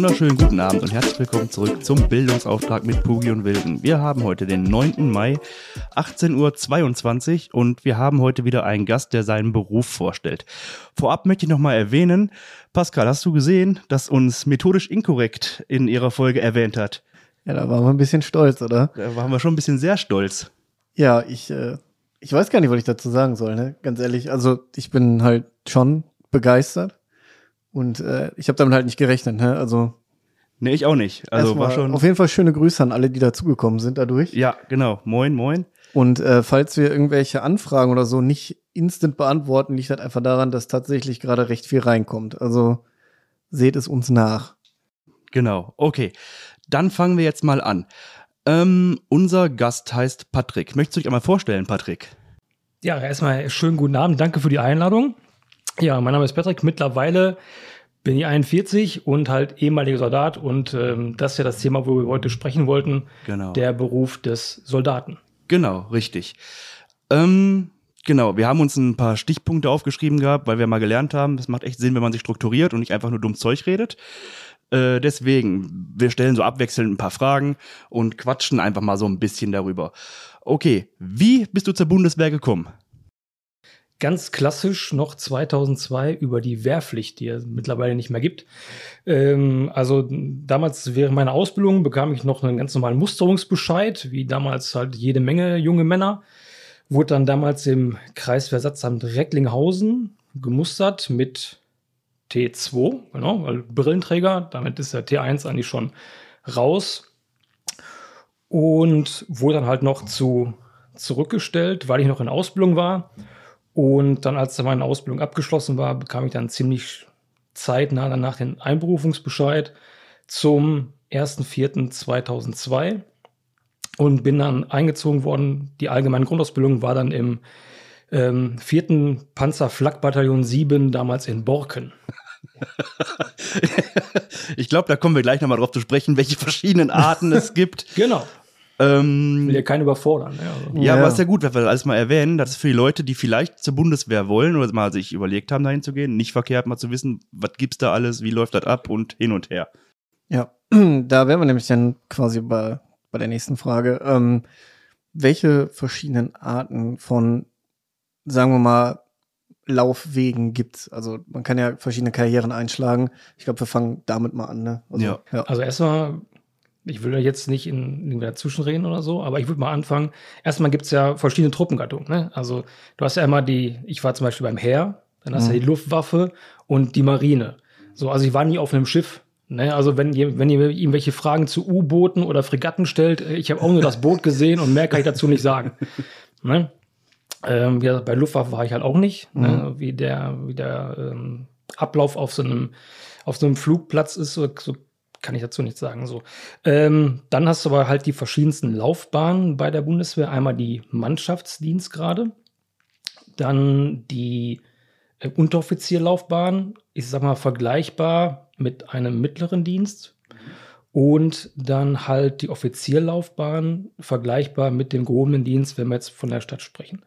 wunderschönen guten Abend und herzlich willkommen zurück zum Bildungsauftrag mit Pugi und Wilden. Wir haben heute den 9. Mai, 18.22 Uhr und wir haben heute wieder einen Gast, der seinen Beruf vorstellt. Vorab möchte ich nochmal erwähnen, Pascal, hast du gesehen, dass uns methodisch inkorrekt in ihrer Folge erwähnt hat? Ja, da waren wir ein bisschen stolz, oder? Da waren wir schon ein bisschen sehr stolz. Ja, ich, äh, ich weiß gar nicht, was ich dazu sagen soll, ne? Ganz ehrlich. Also ich bin halt schon begeistert. Und äh, ich habe damit halt nicht gerechnet, ne? Also. Nee, ich auch nicht. Also war schon. Auf jeden Fall schöne Grüße an alle, die dazugekommen sind dadurch. Ja, genau. Moin, moin. Und äh, falls wir irgendwelche Anfragen oder so nicht instant beantworten, liegt halt einfach daran, dass tatsächlich gerade recht viel reinkommt. Also seht es uns nach. Genau, okay. Dann fangen wir jetzt mal an. Ähm, unser Gast heißt Patrick. Möchtest du dich einmal vorstellen, Patrick? Ja, erstmal schönen guten Abend. Danke für die Einladung. Ja, mein Name ist Patrick. Mittlerweile bin ich 41 und halt ehemaliger Soldat. Und ähm, das ist ja das Thema, wo wir heute sprechen wollten. Genau. Der Beruf des Soldaten. Genau, richtig. Ähm, genau, wir haben uns ein paar Stichpunkte aufgeschrieben gehabt, weil wir mal gelernt haben, es macht echt Sinn, wenn man sich strukturiert und nicht einfach nur dumm Zeug redet. Äh, deswegen, wir stellen so abwechselnd ein paar Fragen und quatschen einfach mal so ein bisschen darüber. Okay, wie bist du zur Bundeswehr gekommen? Ganz klassisch noch 2002 über die Wehrpflicht, die es mittlerweile nicht mehr gibt. Ähm, also damals während meiner Ausbildung bekam ich noch einen ganz normalen Musterungsbescheid, wie damals halt jede Menge junge Männer. Wurde dann damals im Kreisversatzamt Recklinghausen gemustert mit T2, genau, weil Brillenträger, damit ist der T1 eigentlich schon raus. Und wurde dann halt noch zu zurückgestellt, weil ich noch in Ausbildung war und dann, als meine Ausbildung abgeschlossen war, bekam ich dann ziemlich zeitnah danach den Einberufungsbescheid zum 1.4.2002 und bin dann eingezogen worden. Die allgemeine Grundausbildung war dann im ähm, 4. Panzerflakbataillon 7, damals in Borken. ich glaube, da kommen wir gleich nochmal drauf zu sprechen, welche verschiedenen Arten es gibt. Genau. Ähm, will ja keinen überfordern. Ne? Also. Ja, ja, aber ist ja gut, wenn wir das alles mal erwähnen. Das ist für die Leute, die vielleicht zur Bundeswehr wollen oder mal sich überlegt haben, dahin zu gehen, nicht verkehrt, mal zu wissen, was gibt's da alles, wie läuft das ab und hin und her. Ja, da wären wir nämlich dann quasi bei, bei der nächsten Frage. Ähm, welche verschiedenen Arten von, sagen wir mal, Laufwegen gibt's? Also man kann ja verschiedene Karrieren einschlagen. Ich glaube, wir fangen damit mal an. Ne? Also, ja. ja. Also erstmal ich will jetzt nicht in, in dazwischen reden oder so, aber ich würde mal anfangen. Erstmal gibt es ja verschiedene Truppengattungen. Ne? Also du hast ja immer die, ich war zum Beispiel beim Heer, dann hast du mhm. ja die Luftwaffe und die Marine. So, also ich war nie auf einem Schiff. Ne? Also wenn ihr, wenn ihr irgendwelche Fragen zu U-Booten oder Fregatten stellt, äh, ich habe auch nur das Boot gesehen und mehr kann ich dazu nicht sagen. Ne? Ähm, ja, bei Luftwaffe war ich halt auch nicht, ne? mhm. ne? wie der, wie der ähm, Ablauf auf so einem auf so einem Flugplatz ist, so, so kann ich dazu nichts sagen. So. Ähm, dann hast du aber halt die verschiedensten Laufbahnen bei der Bundeswehr. Einmal die Mannschaftsdienstgrade, dann die äh, Unteroffizierlaufbahn, ich sag mal vergleichbar mit einem mittleren Dienst. Und dann halt die Offizierlaufbahn, vergleichbar mit dem gehobenen Dienst, wenn wir jetzt von der Stadt sprechen.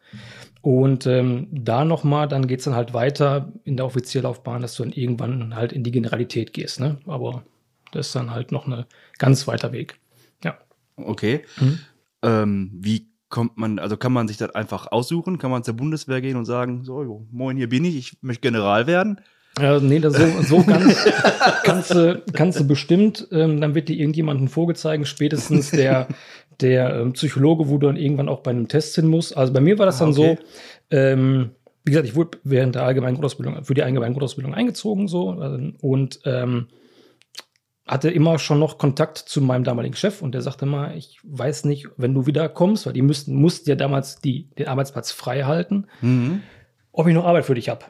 Und ähm, da nochmal, dann geht es dann halt weiter in der Offizierlaufbahn, dass du dann irgendwann halt in die Generalität gehst. Ne? Aber das ist dann halt noch ein ganz weiter Weg. Ja. Okay. Mhm. Ähm, wie kommt man, also kann man sich das einfach aussuchen? Kann man zur Bundeswehr gehen und sagen, so, moin, hier bin ich, ich möchte General werden? Ja, nee, das so, so ganz kannst du, kannst du bestimmt, ähm, dann wird dir irgendjemanden vorgezeigt, spätestens der, der ähm, Psychologe, wo du dann irgendwann auch bei einem Test hin musst. Also bei mir war das ah, dann okay. so, ähm, wie gesagt, ich wurde während der allgemeinen Grundausbildung, für die allgemeine Grundausbildung eingezogen, so, und ähm, hatte immer schon noch Kontakt zu meinem damaligen Chef und der sagte immer, ich weiß nicht, wenn du wieder kommst, weil die müssten, mussten ja damals die, den Arbeitsplatz frei halten, mhm. ob ich noch Arbeit für dich habe.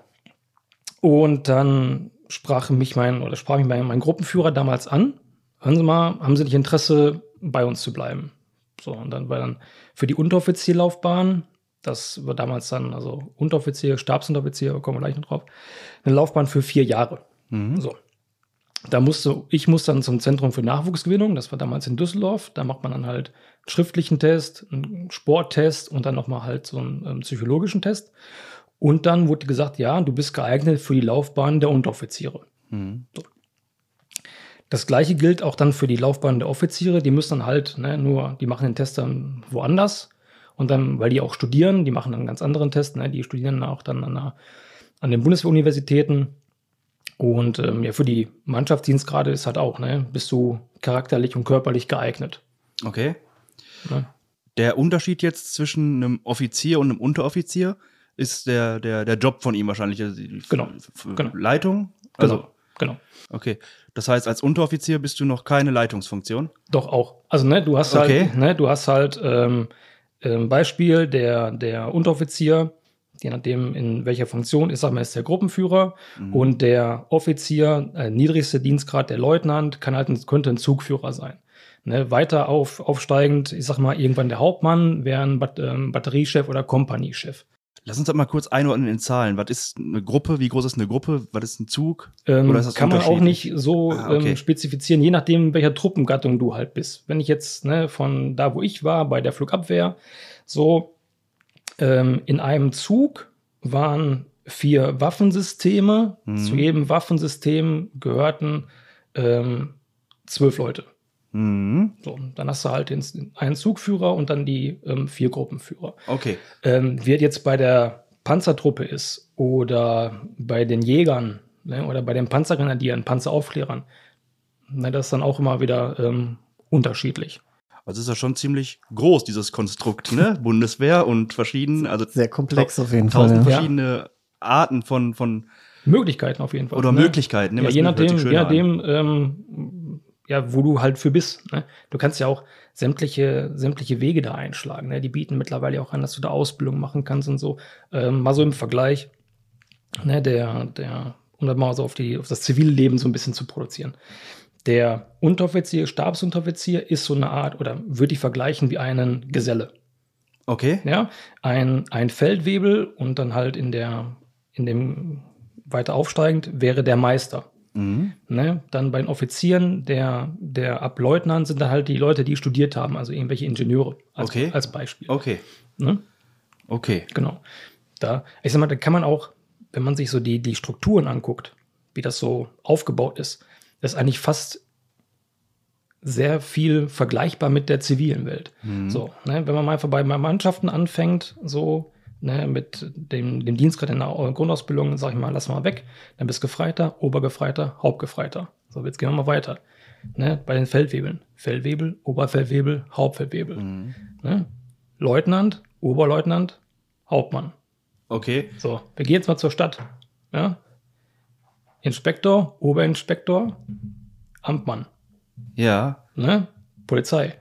Und dann sprach mich mein, oder sprach mich mein, mein Gruppenführer damals an, hören Sie mal, haben Sie nicht Interesse, bei uns zu bleiben? So, und dann war dann für die Unteroffizierlaufbahn, das war damals dann, also Unteroffizier, Stabsunteroffizier, kommen wir gleich noch drauf, eine Laufbahn für vier Jahre. Mhm. So. Da musste, ich musste dann zum Zentrum für Nachwuchsgewinnung, das war damals in Düsseldorf. Da macht man dann halt einen schriftlichen Test, einen Sporttest und dann nochmal halt so einen ähm, psychologischen Test. Und dann wurde gesagt, ja, du bist geeignet für die Laufbahn der Unteroffiziere. Mhm. So. Das gleiche gilt auch dann für die Laufbahn der Offiziere. Die müssen dann halt ne, nur, die machen den Test dann woanders. Und dann, weil die auch studieren, die machen dann einen ganz anderen Test. Ne, die studieren auch dann an, einer, an den Bundeswehruniversitäten. Und ähm, ja, für die Mannschaftsdienstgrade ist halt auch, ne, bist du charakterlich und körperlich geeignet. Okay. Ne? Der Unterschied jetzt zwischen einem Offizier und einem Unteroffizier ist der, der, der Job von ihm wahrscheinlich. also die Genau, genau. Leitung? Also, Genau, genau. okay. Das heißt, als Unteroffizier bist du noch keine Leitungsfunktion? Doch auch. Also ne, du hast Okay. halt, ne, du hast halt ähm, ähm, Beispiel der der Unteroffizier, je nachdem in welcher Funktion ist, sag mal, ist der Gruppenführer Mhm. und der Offizier, äh, niedrigste Dienstgrad der Leutnant, kann halt ein, könnte ein Zugführer sein. Ne, weiter auf, aufsteigend, ich sag mal, irgendwann der Hauptmann wäre ein Bat ähm, Batteriechef oder Kompaniechef. Lass uns das mal kurz einordnen in Zahlen. Was ist eine Gruppe? Wie groß ist eine Gruppe? Was ist ein Zug? Ähm, Oder ist das kann man auch nicht so Ah, okay. ähm, spezifizieren, je nachdem, welcher Truppengattung du halt bist. Wenn ich jetzt ne, von da, wo ich war, bei der Flugabwehr, so ähm, in einem Zug waren vier Waffensysteme. Mhm. Zu jedem Waffensystem gehörten ähm, zwölf Leute. Mhm. So, dann hast du halt den, einen Zugführer und dann die ähm, vier Gruppenführer. Okay. Ähm, es jetzt bei der Panzertruppe ist oder bei den Jägern ne, oder bei den Panzergrenadieren, Panzeraufklärern, ne, das ist dann auch immer wieder ähm, unterschiedlich. Also ist das schon ziemlich groß, dieses Konstrukt, ne? Bundeswehr und verschieden, also Sehr komplex auf jeden Fall. tausend Ja. verschiedene Arten von, von Möglichkeiten auf jeden Fall. oder ne? Möglichkeiten. ne? Ja, je nachdem, je nachdem ähm, ja, wo du halt für bist. Ne? Du kannst ja auch sämtliche, sämtliche Wege da einschlagen. Ne? Die bieten mittlerweile auch an, dass du da Ausbildung machen kannst und so. Ähm, mal so im Vergleich, ne, der, der, um das mal so auf, die, auf das zivile Leben so ein bisschen zu produzieren. Der Unteroffizier, Stabsunteroffizier ist so eine Art, oder würde ich vergleichen wie einen Geselle. Okay. Ja, ein, ein Feldwebel und dann halt in der, in dem weiter aufsteigend wäre der Meister. Mhm. Ne? Dann bei den Offizieren, der, der Ableutnant sind dann halt die Leute, die studiert haben, also irgendwelche Ingenieure als, Okay. als Beispiel. Okay. Ne? Okay. Genau. Da, ich sag mal, da kann man auch, wenn man sich so die, die Strukturen anguckt, wie das so aufgebaut ist, ist eigentlich fast sehr viel vergleichbar mit der zivilen Welt. Mhm. So, ne, wenn man mal einfach bei Mannschaften anfängt, so ne, mit dem, dem Dienstgrad in der Grundausbildung, sag ich mal, lass mal weg, dann bist Gefreiter, Obergefreiter, Hauptgefreiter. So, jetzt gehen wir mal weiter. Ne, bei den Feldwebeln. Feldwebel, Oberfeldwebel, Hauptfeldwebel. Mhm. Ne? Leutnant, Oberleutnant, Hauptmann. Okay. So, wir gehen jetzt mal zur Stadt. Ja? Inspektor, Oberinspektor, Amtmann, Ja. ne? Polizei,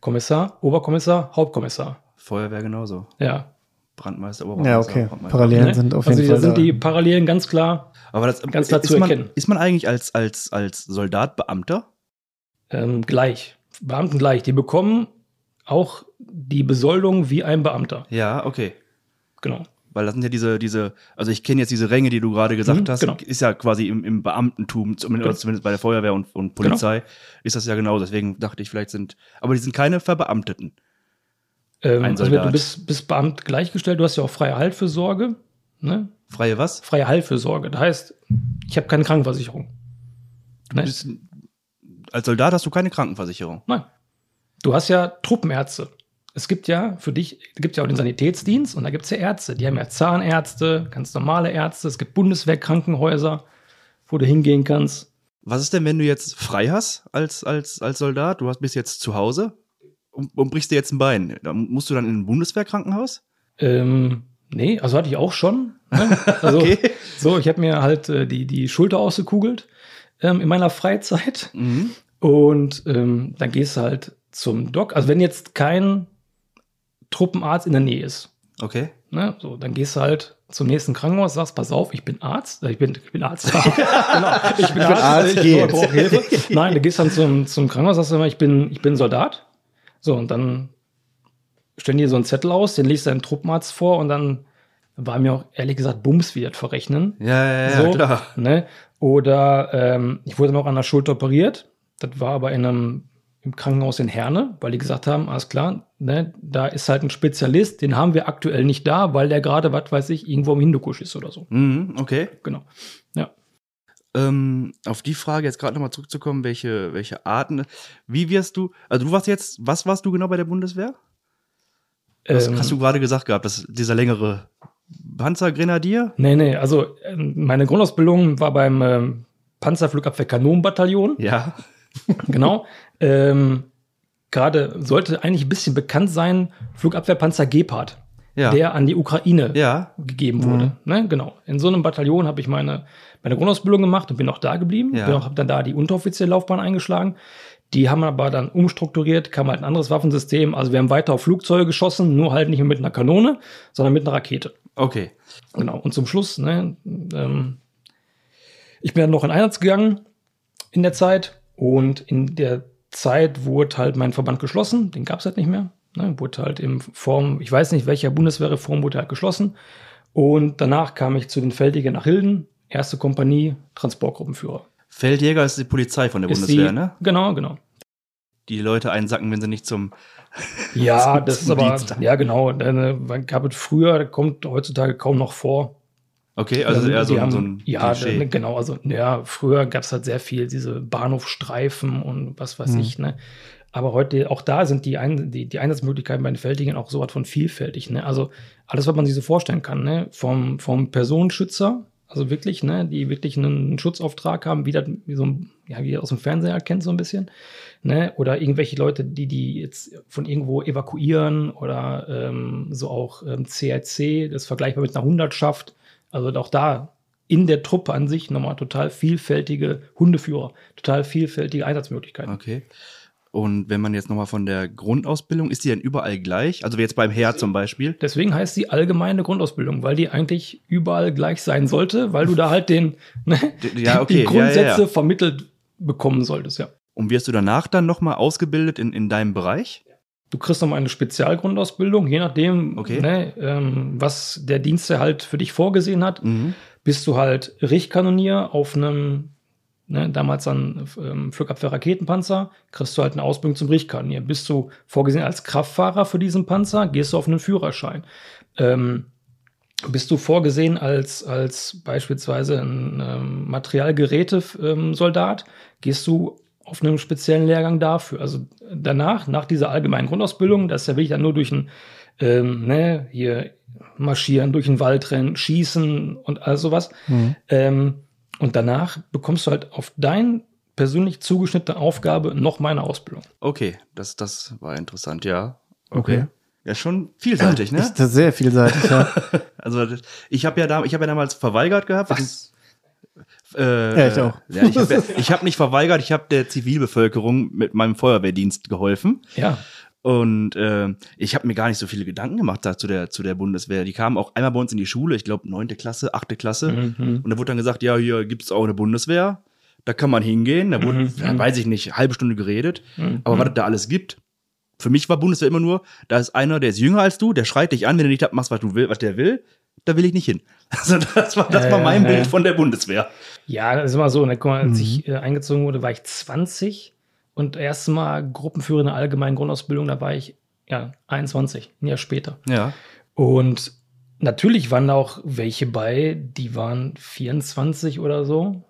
Kommissar, Oberkommissar, Hauptkommissar. Feuerwehr genauso. Ja. Brandmeister, Ja, Obermeister, okay. Hauptmeister. Parallelen Ne? sind auf also jeden da Fall sind da. die Parallelen ganz klar Aber das Ganz klar ist zu man, erkennen. Ist man eigentlich als, als, als Soldat Beamter? ähm, gleich. Beamten gleich. Die bekommen auch die Besoldung wie ein Beamter. Ja, okay. Genau. Weil das sind ja diese, diese, also ich kenne jetzt diese Ränge, die du gerade gesagt Mhm, hast, genau. ist ja quasi im, im Beamtentum, zumindest, Genau. zumindest bei der Feuerwehr und, und Polizei, ist das ja genauso. Deswegen dachte ich, vielleicht sind, aber die sind keine Verbeamteten. Ähm, also du bist, bist Beamt gleichgestellt, du hast ja auch freie Heilfürsorge. Ne? Freie was? Freie Heilfürsorge. Das heißt, ich habe keine Krankenversicherung. Du bist, als Soldat hast du keine Krankenversicherung. Nein. Du hast ja Truppenärzte. Es gibt ja für dich, es gibt ja auch den Sanitätsdienst und da gibt es ja Ärzte. Die haben ja Zahnärzte, ganz normale Ärzte. Es gibt Bundeswehrkrankenhäuser, wo du hingehen kannst. Was ist denn, wenn du jetzt frei hast als, als, als Soldat? Du hast, bist jetzt zu Hause und, und brichst dir jetzt ein Bein. Dann musst du dann in ein Bundeswehrkrankenhaus? Ähm, nee, also hatte ich auch schon. Ne? Also, Okay. So, ich habe mir halt äh, die, die Schulter ausgekugelt ähm, in meiner Freizeit. Mhm. Und ähm, dann gehst du halt zum Doc. Also wenn jetzt kein Truppenarzt in der Nähe ist, Okay. ne, so, dann gehst du halt zum nächsten Krankenhaus, sagst, pass auf, ich bin Arzt, äh, ich bin, ich bin Arzt. genau, ich bin Arzt, ich geht. brauche Hilfe. Nein, du gehst dann zum, zum Krankenhaus, sagst immer, ich bin, ich bin Soldat. So, und dann stellen die so einen Zettel aus, den liest dein Truppenarzt vor und dann war mir auch ehrlich gesagt Bums, wie das verrechnen. Ja, ja, ja, So, klar. Ne? Oder ähm, ich wurde noch an der Schulter operiert. Das war aber in einem im Krankenhaus in Herne, weil die gesagt haben, alles klar, ne, da ist halt ein Spezialist, den haben wir aktuell nicht da, weil der gerade, was weiß ich, irgendwo im Hindukusch ist oder so. Mhm, okay. Genau. Ja. Ähm, auf die Frage jetzt gerade nochmal zurückzukommen, welche, welche Arten, wie wirst du, also du warst jetzt, was warst du genau bei der Bundeswehr? Was Ähm, hast du gerade gesagt gehabt, dass dieser längere Panzergrenadier? Nee, nee, also ähm, meine Grundausbildung war beim ähm, Panzerflugabwehr-Kanonenbataillon. Ja. Genau. ähm, Gerade sollte eigentlich ein bisschen bekannt sein, Flugabwehrpanzer Gepard, Ja. der an die Ukraine ja. gegeben wurde. Ne? Genau. In so einem Bataillon habe ich meine, meine Grundausbildung gemacht und bin auch da geblieben. Ja. Bin auch, habe dann da die unteroffizielle Laufbahn eingeschlagen. Die haben aber dann umstrukturiert, kam halt ein anderes Waffensystem. Also wir haben weiter auf Flugzeuge geschossen, nur halt nicht mehr mit einer Kanone, sondern mit einer Rakete. Okay. Genau. Und zum Schluss, ne, ähm, ich bin dann noch in Einsatz gegangen in der Zeit und in der Zeit wurde halt mein Verband geschlossen, den gab es halt nicht mehr. Ne, wurde halt in Form, ich weiß nicht, welcher Bundeswehrreform wurde halt geschlossen. Und danach kam ich zu den Feldjägern nach Hilden, erste Kompanie, Transportgruppenführer. Feldjäger ist die Polizei von der Ist Bundeswehr, die- ne? Genau, genau. Die Leute einsacken, wenn sie nicht zum. Ja, Zum- das ist zum aber, Dienst. ja genau, äh, gab es früher, kommt heutzutage kaum noch vor. Okay, also eher so, haben- so ein Ja, Klischee. ne, genau. Also, ja, früher gab es halt sehr viel diese Bahnhofstreifen und was weiß Mhm. ich, ne? Aber heute, auch da sind die, Ein die, die Einsatzmöglichkeiten bei den Feldjägern auch so was von vielfältig, ne? Also, alles, was man sich so vorstellen kann, ne? Vom, vom Personenschützer, also wirklich, ne? Die wirklich einen Schutzauftrag haben, wie das, wie so ein, ja, wie ihr aus dem Fernseher erkennt, so ein bisschen, ne? Oder irgendwelche Leute, die die jetzt von irgendwo evakuieren oder ähm, so auch ähm, CRC, das ist vergleichbar mit einer Hundertschaft. Also auch da in der Truppe an sich nochmal total vielfältige Hundeführer, total vielfältige Einsatzmöglichkeiten. Okay. Und wenn man jetzt nochmal von der Grundausbildung, ist die denn überall gleich? Also wie jetzt beim Heer zum Beispiel? Deswegen heißt sie allgemeine Grundausbildung, weil die eigentlich überall gleich sein sollte, weil du da halt den, ne, ja, okay, die ja, Grundsätze ja, ja. vermittelt bekommen solltest, ja. Und wirst du danach dann nochmal ausgebildet in, in deinem Bereich? Du kriegst nochmal eine Spezialgrundausbildung, je nachdem, Okay. ne, ähm, was der Dienst halt für dich vorgesehen hat. Mhm. bist du halt Richtkanonier auf einem, ne, damals dann ähm, Flugabwehr-Raketenpanzer, kriegst du halt eine Ausbildung zum Richtkanonier. Bist du vorgesehen als Kraftfahrer für diesen Panzer, gehst du auf einen Führerschein. Ähm, bist du vorgesehen als, als beispielsweise ein ähm, Materialgeräte-Soldat, gehst du auf einem speziellen Lehrgang dafür. Also danach, nach dieser allgemeinen Grundausbildung, das ist ja wirklich dann nur durch ein, ähm, ne, hier marschieren, durch den Wald rennen, schießen und all sowas. Mhm. Ähm, und danach bekommst du halt auf dein persönlich zugeschnittene Aufgabe noch meine Ausbildung. Okay, das, das war interessant, ja. Okay. Ja, schon vielseitig, ne? Ist das sehr vielseitig, ja. Also ich habe ja, da, ich hab ja damals verweigert gehabt. Was? Äh, Ja, ich auch. Ja, ich habe ich hab nicht verweigert, ich habe der Zivilbevölkerung mit meinem Feuerwehrdienst geholfen. Ja. Und äh, ich habe mir gar nicht so viele Gedanken gemacht da zu der, zu der Bundeswehr. Die kamen auch einmal bei uns in die Schule, ich glaube neunte Klasse, achte Klasse. Mhm. Und da wurde dann gesagt, ja, hier gibt's auch eine Bundeswehr. Da kann man hingehen. Da wurde, Mhm. ja, weiß ich nicht, halbe Stunde geredet. Mhm. Aber was es da alles gibt. Für mich war Bundeswehr immer nur, da ist einer, der ist jünger als du, der schreit dich an, wenn du nicht machst, was du will, was der will, da will ich nicht hin. Also das war, das war mein. Bild von der Bundeswehr. Ja, das ist immer so. Ne? Guck mal, als Mhm. ich äh, eingezogen wurde, war ich 20 und erste Mal Gruppenführer in der allgemeinen Grundausbildung, da war ich ja 21, ein Jahr später. Ja. Und natürlich waren da auch welche bei, die waren 24 oder so.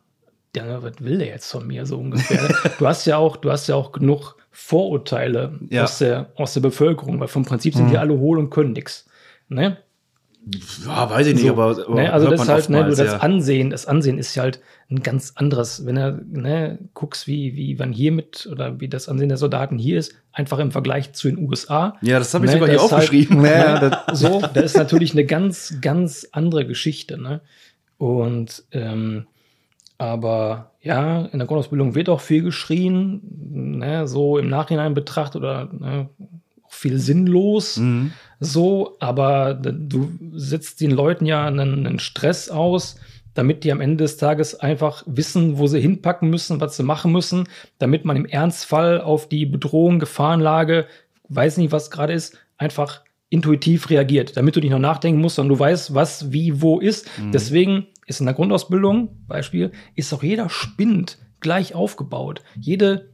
Ja, was will der jetzt von mir so ungefähr? du hast ja auch, du hast ja auch genug Vorurteile Ja. aus, der, aus der Bevölkerung, weil vom Prinzip sind Mhm. die alle hohl und können nix. Ne? Ja, weiß ich nicht, So, aber, aber ne, also das halt, ne, du, oftmals, das ja. Ansehen, das Ansehen ist ja halt ein ganz anderes. Wenn du ne, guckst, wie, wie man hier mit oder wie das Ansehen der Soldaten hier ist, einfach im Vergleich zu den USA. Ja, das habe ich Ne, sogar hier das ist halt- aufgeschrieben. Ja, das, So, da ist natürlich eine ganz, ganz andere Geschichte. Ne? Und ähm, aber ja, in der Grundausbildung wird auch viel geschrien, ne, so im Nachhinein betrachtet oder ne, auch viel sinnlos. Mhm. So, aber du setzt den Leuten ja einen, einen Stress aus, damit die am Ende des Tages einfach wissen, wo sie hinpacken müssen, was sie machen müssen, damit man im Ernstfall auf die Bedrohung, Gefahrenlage, weiß nicht, was gerade ist, einfach intuitiv reagiert, damit du nicht noch nachdenken musst, sondern du weißt, was, wie, wo ist. Mhm. Deswegen ist in der Grundausbildung, Beispiel, ist auch jeder Spind gleich aufgebaut. Jede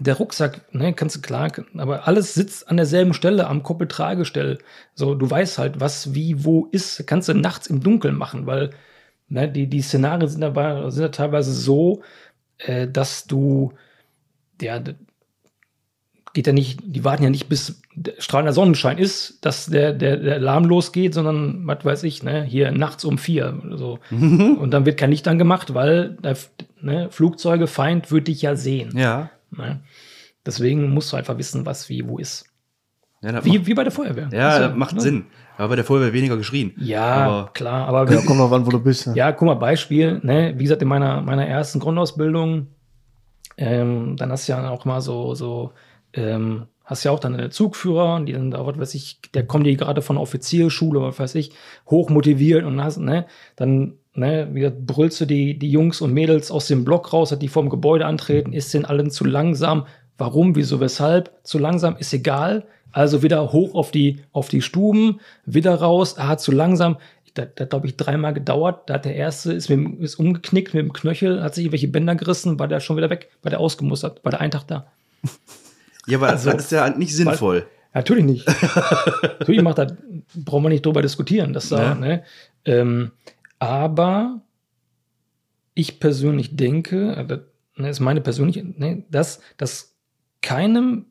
der Rucksack, ne, kannst du klar, aber alles sitzt an derselben Stelle, am Koppeltragestell. So, du weißt halt, was, wie, wo ist, kannst du nachts im Dunkeln machen, weil Ne, die, die Szenarien sind dabei sind ja teilweise so, äh, dass du, ja, geht ja nicht, die warten ja nicht bis der strahlender Sonnenschein ist, dass der, der, der Alarm losgeht, sondern, was weiß ich, ne, hier nachts um vier oder so. Und dann wird kein Licht angemacht, weil der, ne, Flugzeuge, Feind wird dich ja sehen. Ja. Ne? Deswegen musst du einfach wissen, was wie wo ist. Ja, Wie, macht, wie bei der Feuerwehr. ja, Also, das macht ne? Sinn. Aber bei der Feuerwehr weniger geschrien. Ja, Aber- klar, aber Ja, komm noch an, wo du bist. Ja. Ja, guck mal, Beispiel, ne, wie gesagt, in meiner, meiner ersten Grundausbildung, ähm, dann hast du ja auch mal so, so, ähm, hast ja auch dann eine Zugführer, die dann da, was weiß ich, der kommt die gerade von der Offizierschule, was weiß ich, hoch motiviert und hast, ne, dann, ne, wie gesagt, brüllst du die, die Jungs und Mädels aus dem Block raus, hat die vorm Gebäude antreten, ist den allen zu langsam, warum, wieso, weshalb, zu langsam, ist egal, also wieder hoch auf die, auf die Stuben, wieder raus, ah, zu langsam, das hat, glaube ich, dreimal gedauert. Da hat der erste, ist, mit, ist umgeknickt mit dem Knöchel, hat sich irgendwelche Bänder gerissen, war der schon wieder weg, war der ausgemustert, war der einen Tag da. Ja, aber Also- das ist ja nicht sinnvoll. Natürlich nicht. Natürlich macht das, brauchen wir nicht drüber diskutieren, dass da, Ja. ne? Ähm, aber ich persönlich denke, äh, das ne, ist meine persönliche, ne, dass, dass keinem,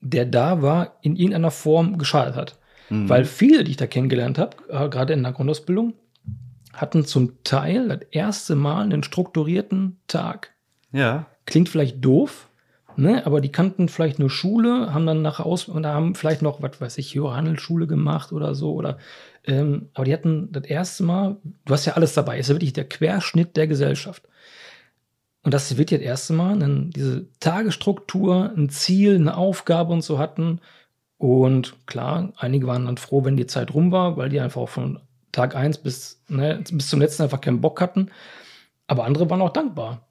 der da war, in irgendeiner Form geschadet hat. Mhm. Weil viele, die ich da kennengelernt habe, äh, gerade in der Grundausbildung, hatten zum Teil das erste Mal einen strukturierten Tag. ja. Klingt vielleicht doof, ne? aber die kannten vielleicht nur Schule, haben dann nach Aus und haben vielleicht noch, was weiß ich, Handelsschule gemacht oder so. Oder, ähm, aber die hatten das erste Mal, du hast ja alles dabei, ist ja wirklich der Querschnitt der Gesellschaft. Und das wird ja das erste Mal, dann diese Tagesstruktur, ein Ziel, eine Aufgabe und so hatten. Und klar, einige waren dann froh, wenn die Zeit rum war, weil die einfach auch von Tag 1 bis, ne, bis zum letzten einfach keinen Bock hatten. Aber andere waren auch dankbar.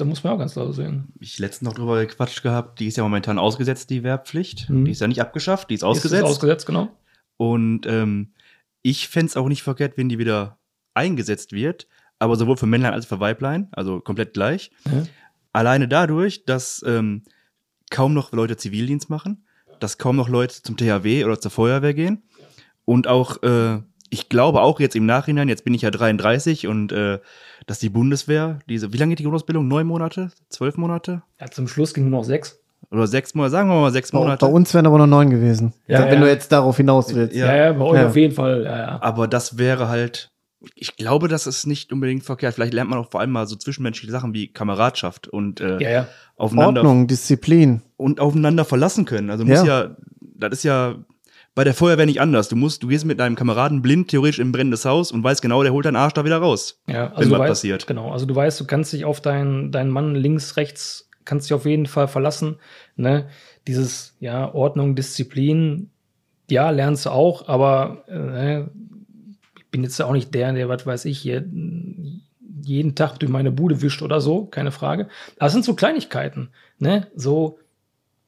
Da muss man auch ganz klar sehen. Ich letztens noch drüber gequatscht gehabt, die ist ja momentan ausgesetzt, die Wehrpflicht. Mhm. Die ist ja nicht abgeschafft, die ist Ist ausgesetzt. es ausgesetzt, genau. Und ähm, ich fände es auch nicht verkehrt, wenn die wieder eingesetzt wird, aber sowohl für Männlein als für Weiblein, also komplett gleich. Ja. Alleine dadurch, dass ähm, kaum noch Leute Zivildienst machen, dass kaum noch Leute zum THW oder zur Feuerwehr gehen. Und auch, äh, ich glaube auch jetzt im Nachhinein, jetzt bin ich ja 33 und äh, dass die Bundeswehr, diese, wie lange geht die Grundausbildung? Neun Monate? Zwölf Monate? Ja, zum Schluss ging nur noch sechs. Oder sechs Monate, sagen wir mal sechs Bei, Monate. bei uns wären aber noch neun gewesen. Ja, wenn ja. du jetzt darauf hinaus willst. Ja. Ja, ja, bei euch Ja. auf jeden Fall. Ja, ja. Aber das wäre halt, ich glaube, das ist nicht unbedingt verkehrt. Vielleicht lernt man auch vor allem mal so zwischenmenschliche Sachen wie Kameradschaft und äh, ja, ja. aufeinander Ordnung, Disziplin. und aufeinander verlassen können. Also muss ja. das ist ja bei der Feuerwehr nicht anders. Du musst, du gehst mit deinem Kameraden blind theoretisch in ein brennendes Haus und weißt genau, der holt deinen Arsch da wieder raus. ja Wenn also du was weißt, passiert. Genau, also du weißt, du kannst dich auf deinen, deinen Mann links, rechts, kannst dich auf jeden Fall verlassen. Ne? Dieses, ja, Ordnung, Disziplin, ja, lernst du auch, aber äh, ne, ich bin jetzt auch nicht der, der, was weiß ich, hier jeden Tag durch meine Bude wischt oder so, keine Frage. Aber es sind so Kleinigkeiten, ne? So,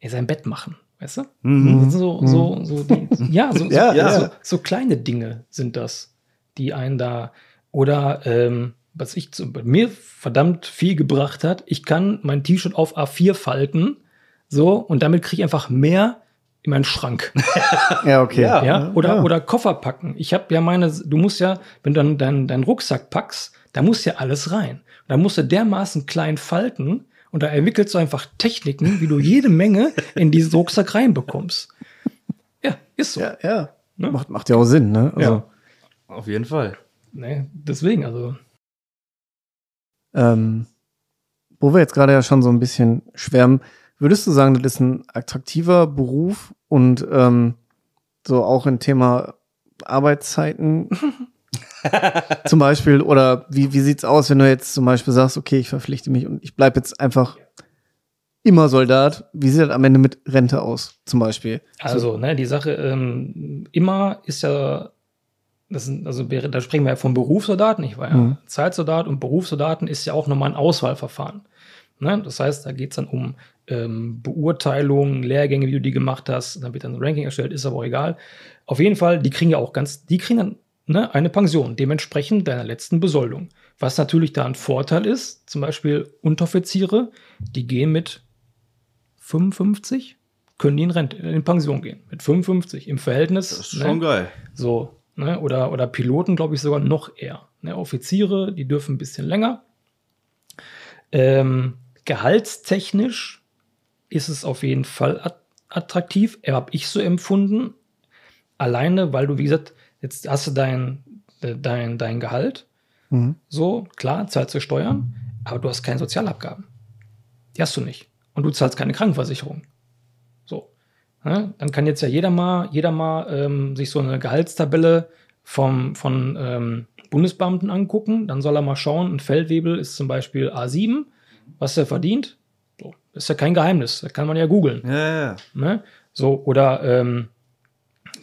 sein Bett machen, weißt du? Mhm. Das sind so, so, so die, ja, so, Ja, so, ja. So, so kleine Dinge sind das, die einen da oder ähm, was ich zu, bei mir verdammt viel gebracht hat. Ich kann mein T-Shirt auf A4 falten, so und damit kriege ich einfach mehr in meinen Schrank. Ja, okay. Ja. Ja, oder, ja. oder Koffer packen. Ich habe ja meine, du musst ja, wenn du dann deinen deinen Rucksack packst, da muss ja alles rein. Und da musst du dermaßen klein falten und da entwickelst du einfach Techniken, wie du jede Menge in diesen Rucksack reinbekommst. Ja, ist so. Ja, ja. Ne? Macht, macht ja auch Sinn, ne? Also, Ja. Auf jeden Fall. Ne, deswegen, also. ähm, wo wir jetzt gerade ja schon so ein bisschen schwärmen, würdest du sagen, das ist ein attraktiver Beruf und ähm, so auch im Thema Arbeitszeiten zum Beispiel? Oder wie, wie sieht's aus, wenn du jetzt zum Beispiel sagst, okay, ich verpflichte mich und ich bleib jetzt einfach immer Soldat? Wie sieht das am Ende mit Rente aus, zum Beispiel? Also, ne, die Sache, ähm, immer ist ja, das sind, also da sprechen wir ja von Berufssoldaten, ich war ja Mhm. Zeitsoldat und Berufssoldaten ist ja auch nochmal ein Auswahlverfahren. Ne? Das heißt, da geht's dann um ähm, Beurteilungen, Lehrgänge, wie du die gemacht hast, dann wird dann ein Ranking erstellt, ist aber auch egal. Auf jeden Fall, die kriegen ja auch ganz, die kriegen dann ne, eine Pension, dementsprechend deiner letzten Besoldung. Was natürlich da ein Vorteil ist, zum Beispiel Unteroffiziere, die gehen mit 55, können die in, Rente, in Pension gehen. Mit 55 im Verhältnis. Das ist schon ne, geil. so, ne? Oder, oder Piloten, glaube ich, sogar noch eher. Ne, Offiziere, die dürfen ein bisschen länger. Ähm, gehaltstechnisch ist es auf jeden Fall at attraktiv, habe ich so empfunden. Alleine, weil du, wie gesagt, jetzt hast du dein, dein, dein Gehalt. Mhm. So, klar, zahlst du Steuern, aber du hast keine Sozialabgaben. Die hast du nicht. Und du zahlst keine Krankenversicherung. So. Ne? Dann kann jetzt ja jeder mal, jeder mal ähm, sich so eine Gehaltstabelle vom, von ähm, Bundesbeamten angucken. Dann soll er mal schauen, ein Feldwebel ist zum Beispiel A7, was er verdient. So, ist ja kein Geheimnis, das kann man ja googeln. Ja, ja. Ne? So, oder ähm,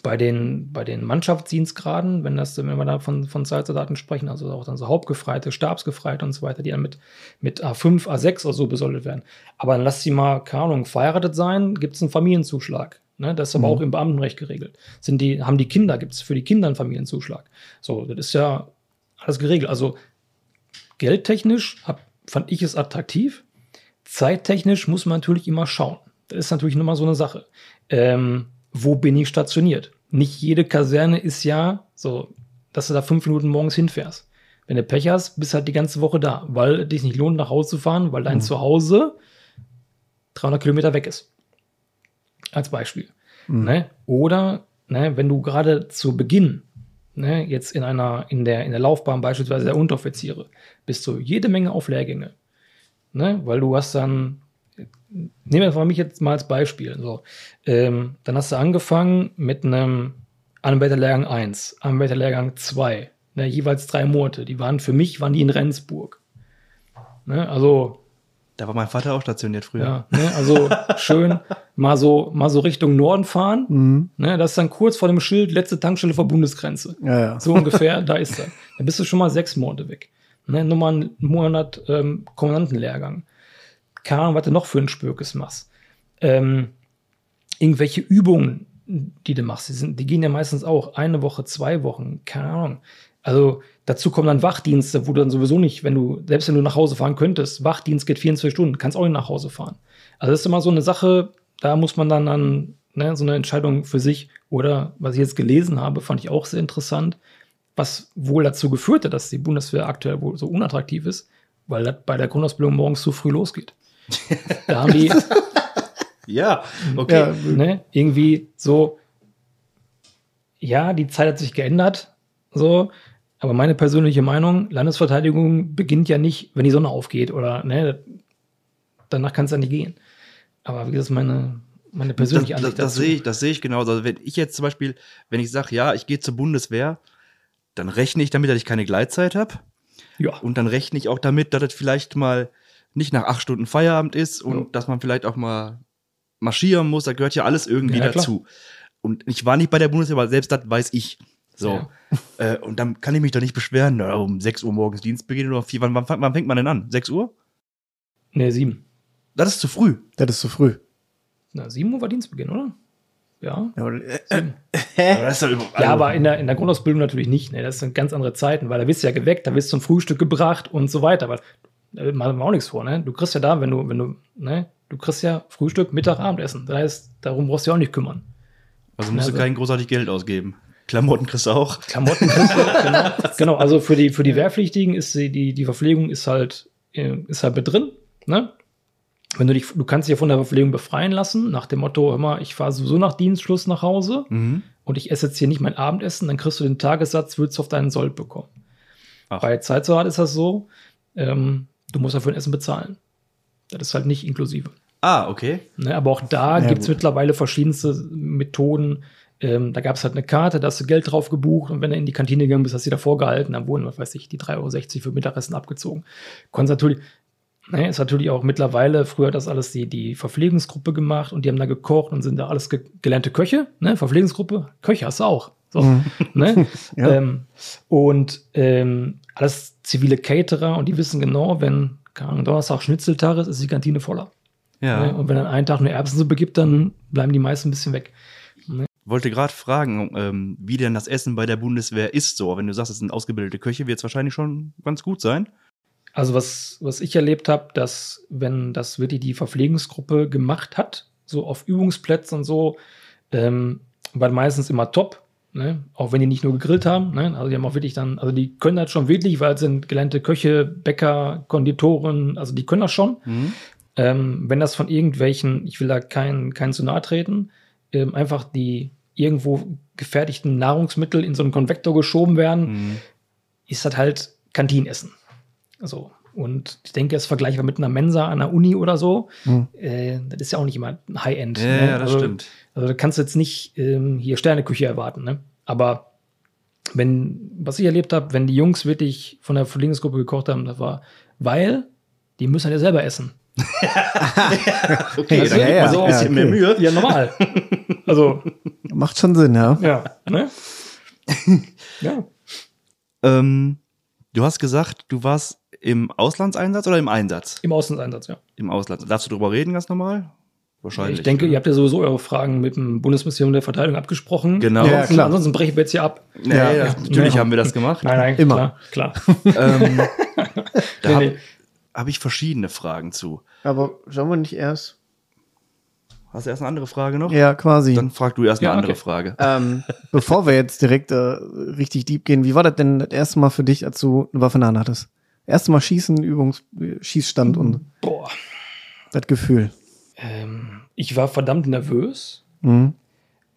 bei den, bei den Mannschaftsdienstgraden, wenn, das, wenn wir da von, von Salzsoldaten sprechen, also auch dann so Hauptgefreite, Stabsgefreite und so weiter, die dann mit, mit A5, A6 oder so besoldet werden. Aber dann lass sie mal, keine Ahnung, verheiratet sein, gibt es einen Familienzuschlag. Ne? Das ist aber mhm. auch im Beamtenrecht geregelt. Sind die, haben die Kinder, gibt es für die Kinder einen Familienzuschlag. So, das ist ja alles geregelt. Also geldtechnisch hab, fand ich es attraktiv. Zeittechnisch muss man natürlich immer schauen. Das ist natürlich nochmal so eine Sache. Ähm, wo bin ich stationiert? Nicht jede Kaserne ist ja so, dass du da fünf Minuten morgens hinfährst. Wenn du Pech hast, bist du halt die ganze Woche da, weil es dich nicht lohnt, nach Hause zu fahren, weil dein mhm. Zuhause 300 Kilometer weg ist. Als Beispiel. Mhm. Ne? Oder ne, wenn du gerade zu Beginn, ne, jetzt in einer, in der, in der Laufbahn beispielsweise der Unteroffiziere, bist du jede Menge auf Lehrgänge. Ne? Weil du hast dann nehmen wir mich jetzt mal als Beispiel. So, ähm, dann hast du angefangen mit einem Anwärterlehrgang 1, Anwärterlehrgang 2, ne, jeweils drei Monate. Die waren für mich, waren die in Rendsburg. Ne, also. Da war mein Vater auch stationiert früher. Ja, ne, also schön mal so, mal so Richtung Norden fahren. Mhm. Ne, das ist dann kurz vor dem Schild, letzte Tankstelle vor Bundesgrenze. Ja, ja. So ungefähr, da ist er. Da bist du schon mal sechs Monate weg. Ne, nur mal einen Monat ähm, Kommandantenlehrgang keine Ahnung, was du noch für ein Spökes machst. Ähm, irgendwelche Übungen, die du machst, die, sind, die gehen ja meistens auch eine Woche, zwei Wochen, keine Ahnung. Also dazu kommen dann Wachdienste, wo du dann sowieso nicht, wenn du, selbst wenn du nach Hause fahren könntest, Wachdienst geht 24 Stunden, kannst auch nicht nach Hause fahren. Also das ist immer so eine Sache, da muss man dann, dann ne, so eine Entscheidung für sich oder was ich jetzt gelesen habe, fand ich auch sehr interessant, was wohl dazu geführt hat, dass die Bundeswehr aktuell wohl so unattraktiv ist, weil das bei der Grundausbildung morgens zu früh losgeht. Da haben die. ja, okay. Ja, ne, irgendwie so. Ja, die Zeit hat sich geändert. So. Aber meine persönliche Meinung, Landesverteidigung beginnt ja nicht, wenn die Sonne aufgeht oder ne, danach kann es ja nicht gehen. Aber wie gesagt, meine, meine persönliche das, Ansicht das, das sehe ich, das sehe ich genauso. Also wenn ich jetzt zum Beispiel, wenn ich sage, ja, ich gehe zur Bundeswehr, dann rechne ich damit, dass ich keine Gleitzeit habe. Ja. Und dann rechne ich auch damit, dass es vielleicht mal nicht nach acht Stunden Feierabend ist und ja. dass man vielleicht auch mal marschieren muss. Da gehört ja alles irgendwie ja, dazu. Und ich war nicht bei der Bundeswehr, aber selbst das weiß ich. So. Ja. Äh, und dann kann ich mich doch nicht beschweren, na, um 6 Uhr morgens Dienstbeginn oder 4. Wann, wann, wann fängt man denn an? 6 Uhr? Nee, 7. Das ist zu früh. Das ist zu früh. Na, 7 Uhr war Dienstbeginn, oder? Ja. Ja, aber, äh, aber, also, ja, aber in, der, in der Grundausbildung natürlich nicht. Ne? Das sind ganz andere Zeiten, weil da wirst du ja geweckt, da wirst du zum Frühstück gebracht und so weiter. Weil da machen wir auch nichts vor, ne? Du kriegst ja da, wenn du, wenn du, ne? Du kriegst ja Frühstück, Mittag, Abendessen. Das heißt, darum brauchst du ja auch nicht kümmern. Also musst also, du kein großartig Geld ausgeben. Klamotten kriegst du auch. Klamotten kriegst du, genau. genau. Also für die, für die Wehrpflichtigen ist die, die, die Verpflegung ist halt, äh, ist halt mit drin, ne? Wenn du dich, du kannst dich ja von der Verpflegung befreien lassen, nach dem Motto, immer, ich fahre sowieso nach Dienstschluss nach Hause mhm. und ich esse jetzt hier nicht mein Abendessen, dann kriegst du den Tagessatz, würdest du auf deinen Sold bekommen. Ach. Bei Zeitsoldat ist das so, ähm, Du musst dafür ein Essen bezahlen. Das ist halt nicht inklusive. Ah, okay. Ne, aber auch da ja, gibt es mittlerweile verschiedenste Methoden. Ähm, da gab es halt eine Karte, da hast du Geld drauf gebucht und wenn du in die Kantine gegangen bist, hast du davor gehalten, dann wurden, was weiß ich, die 3,60 Euro für Mittagessen abgezogen. Konntest natürlich, ne, ist natürlich auch mittlerweile, früher hat das alles die, die Verpflegungsgruppe gemacht und die haben da gekocht und sind da alles ge gelernte Köche, ne, Verpflegungsgruppe, Köche hast du auch. So, mhm. ne? ja. ähm, und ähm, alles zivile Caterer und die wissen genau, wenn Ahnung, Donnerstag Schnitzeltag ist, ist die Kantine voller. Ja. Ne? Und wenn dann einen Tag nur Erbsensuppe gibt, dann bleiben die meisten ein bisschen weg. Ne? Wollte gerade fragen, ähm, wie denn das Essen bei der Bundeswehr ist so. Wenn du sagst, es sind ausgebildete Köche, wird es wahrscheinlich schon ganz gut sein. Also was, was ich erlebt habe, dass wenn das wirklich die Verpflegungsgruppe gemacht hat, so auf Übungsplätzen und so, ähm, war meistens immer top Ne? Auch wenn die nicht nur gegrillt haben, ne? also die haben auch wirklich dann, also die können das schon wirklich, weil es sind gelernte Köche, Bäcker, Konditoren, also die können das schon. Mhm. Ähm, wenn das von irgendwelchen, ich will da keinen kein zu nahe treten, ähm, einfach die irgendwo gefertigten Nahrungsmittel in so einen Konvektor geschoben werden, Mhm. ist das halt Kantinenessen. So. Und ich denke, es vergleichbar mit einer Mensa an der Uni oder so. Mhm. Äh, das ist ja auch nicht immer ein High-End. Ja, ne? ja, das also, stimmt. Also da kannst du jetzt nicht ähm, hier Sterneküche erwarten, ne? Aber wenn, was ich erlebt habe, wenn die Jungs wirklich von der Verlegungsgruppe gekocht haben, das war, weil die müssen ja selber essen. Okay, Also, ja, sich ein ja, bisschen okay. mehr Mühe. Ja, normal. also, Macht schon Sinn, ja. ja, ne? ja. Ähm, du hast gesagt, du warst im Auslandseinsatz oder im Einsatz? Im Außeneinsatz, ja. Im Ausland. Darfst du darüber reden, ganz normal? Wahrscheinlich. Ich denke, oder? ihr habt ja sowieso eure Fragen mit dem Bundesministerium der Verteidigung abgesprochen. Genau. Ja, Ansonsten, klar. ansonsten brechen wir jetzt hier ab. Ja, ja, ja. natürlich Ja. haben wir das gemacht. Nein, nein, Immer. klar, klar. ähm, da Nee, habe nee. hab ich verschiedene Fragen zu. Aber sollen wir nicht erst? Hast du erst eine andere Frage noch? Ja, quasi. Dann frag du erst eine Ja, andere okay. Frage. ähm, bevor wir jetzt direkt äh, richtig deep gehen, wie war das denn das erste Mal für dich, als du eine Waffe in der Hand hattest? Erste Mal Schießen, Übungs, Schießstand und Boah. das Gefühl. Ähm, ich war verdammt nervös. Mhm.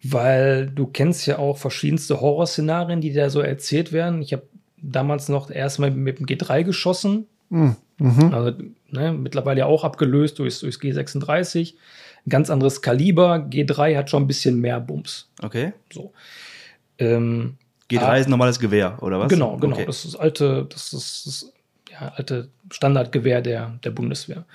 weil du kennst ja auch verschiedenste Horrorszenarien, die da so erzählt werden. Ich habe damals noch erstmal mit dem G3 geschossen, Mhm. Mhm. also ne, mittlerweile ja auch abgelöst durchs, durchs G36. Ein ganz anderes Kaliber. G3 hat schon ein bisschen mehr Bums. Okay. So. Ähm, G3 Ah. ist ein normales Gewehr, oder was? Genau, genau. Okay. Das ist das alte, das ist das ja, alte Standardgewehr der, der Bundeswehr.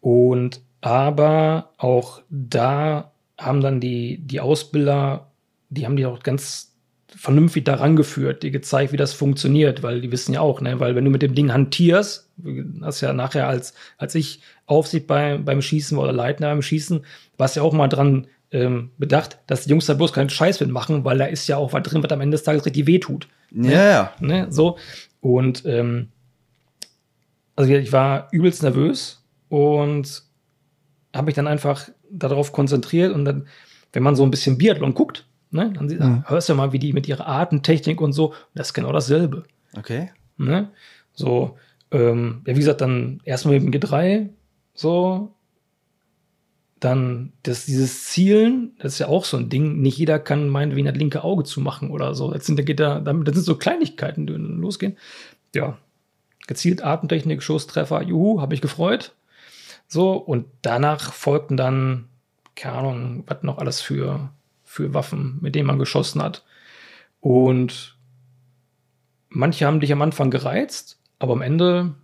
Und aber auch da haben dann die, die Ausbilder, die haben die auch ganz vernünftig daran geführt, die gezeigt, wie das funktioniert, weil die wissen ja auch, ne, weil wenn du mit dem Ding hantierst, hast ja nachher als, als ich Aufsicht bei, beim Schießen war oder Leitner beim Schießen, warst ja auch mal dran ähm, bedacht, dass die Jungs da bloß keinen Scheiß mitmachen, weil da ist ja auch was drin, was am Ende des Tages richtig wehtut Ja, ja. ne, so. Und ähm, also ich war übelst nervös und habe mich dann einfach darauf konzentriert und dann, wenn man so ein bisschen Biathlon guckt, ne, dann sie- Mhm. hörst du ja mal, wie die mit ihrer Artentechnik und so, das ist genau dasselbe. Okay. Ne? So, ähm, ja, wie gesagt, dann erstmal mit dem G3, so, dann das, dieses Zielen, das ist ja auch so ein Ding. Nicht jeder kann meinetwegen das linke Auge zu machen oder so. Das sind, da das sind so Kleinigkeiten, die losgehen. Ja, gezielt Atemtechnik, Schusstreffer, juhu, habe ich gefreut. So, und danach folgten dann, keine Ahnung, was noch alles für, für Waffen, mit denen man geschossen hat. Und manche haben dich am Anfang gereizt, aber am Ende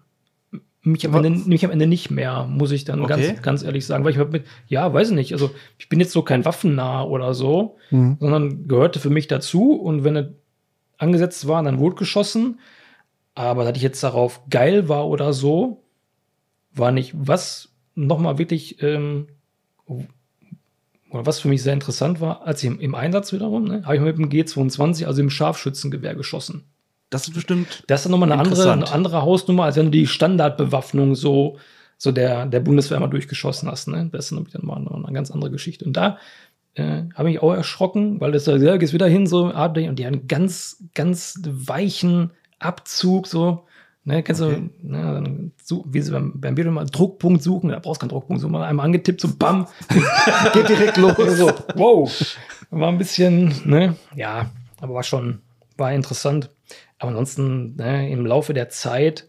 mich am Ende, mich am Ende nicht mehr, muss ich dann Okay. ganz, ganz ehrlich sagen. Weil ich mit, ja, weiß ich nicht, also ich bin jetzt so kein Waffennah oder so, Mhm. sondern gehörte für mich dazu und wenn es angesetzt war, dann wurde geschossen. Aber dass ich jetzt darauf geil war oder so, war nicht. Was nochmal wirklich, ähm, oder was für mich sehr interessant war, als ich im, im Einsatz wiederum, ne, habe ich mit dem G22, also im Scharfschützengewehr geschossen. Das ist bestimmt. Das ist dann nochmal eine andere, eine andere Hausnummer, als wenn du die Standardbewaffnung so, so der, der Bundeswehr mal durchgeschossen hast. Ne? Das ist nämlich dann mal eine, ganz andere Geschichte. Und da äh, habe ich auch erschrocken, weil das da ja, geht's wieder hin, so und die haben einen ganz, ganz weichen Abzug, so. Ne, kennst Okay. du, ne, dann so, wie sie beim, beim Video mal Druckpunkt suchen, da brauchst du keinen Druckpunkt, so mal einmal angetippt, so bam, Geht direkt los. so, wow. War ein bisschen, ne, ja, aber war schon, war interessant. Aber ansonsten, ne, im Laufe der Zeit,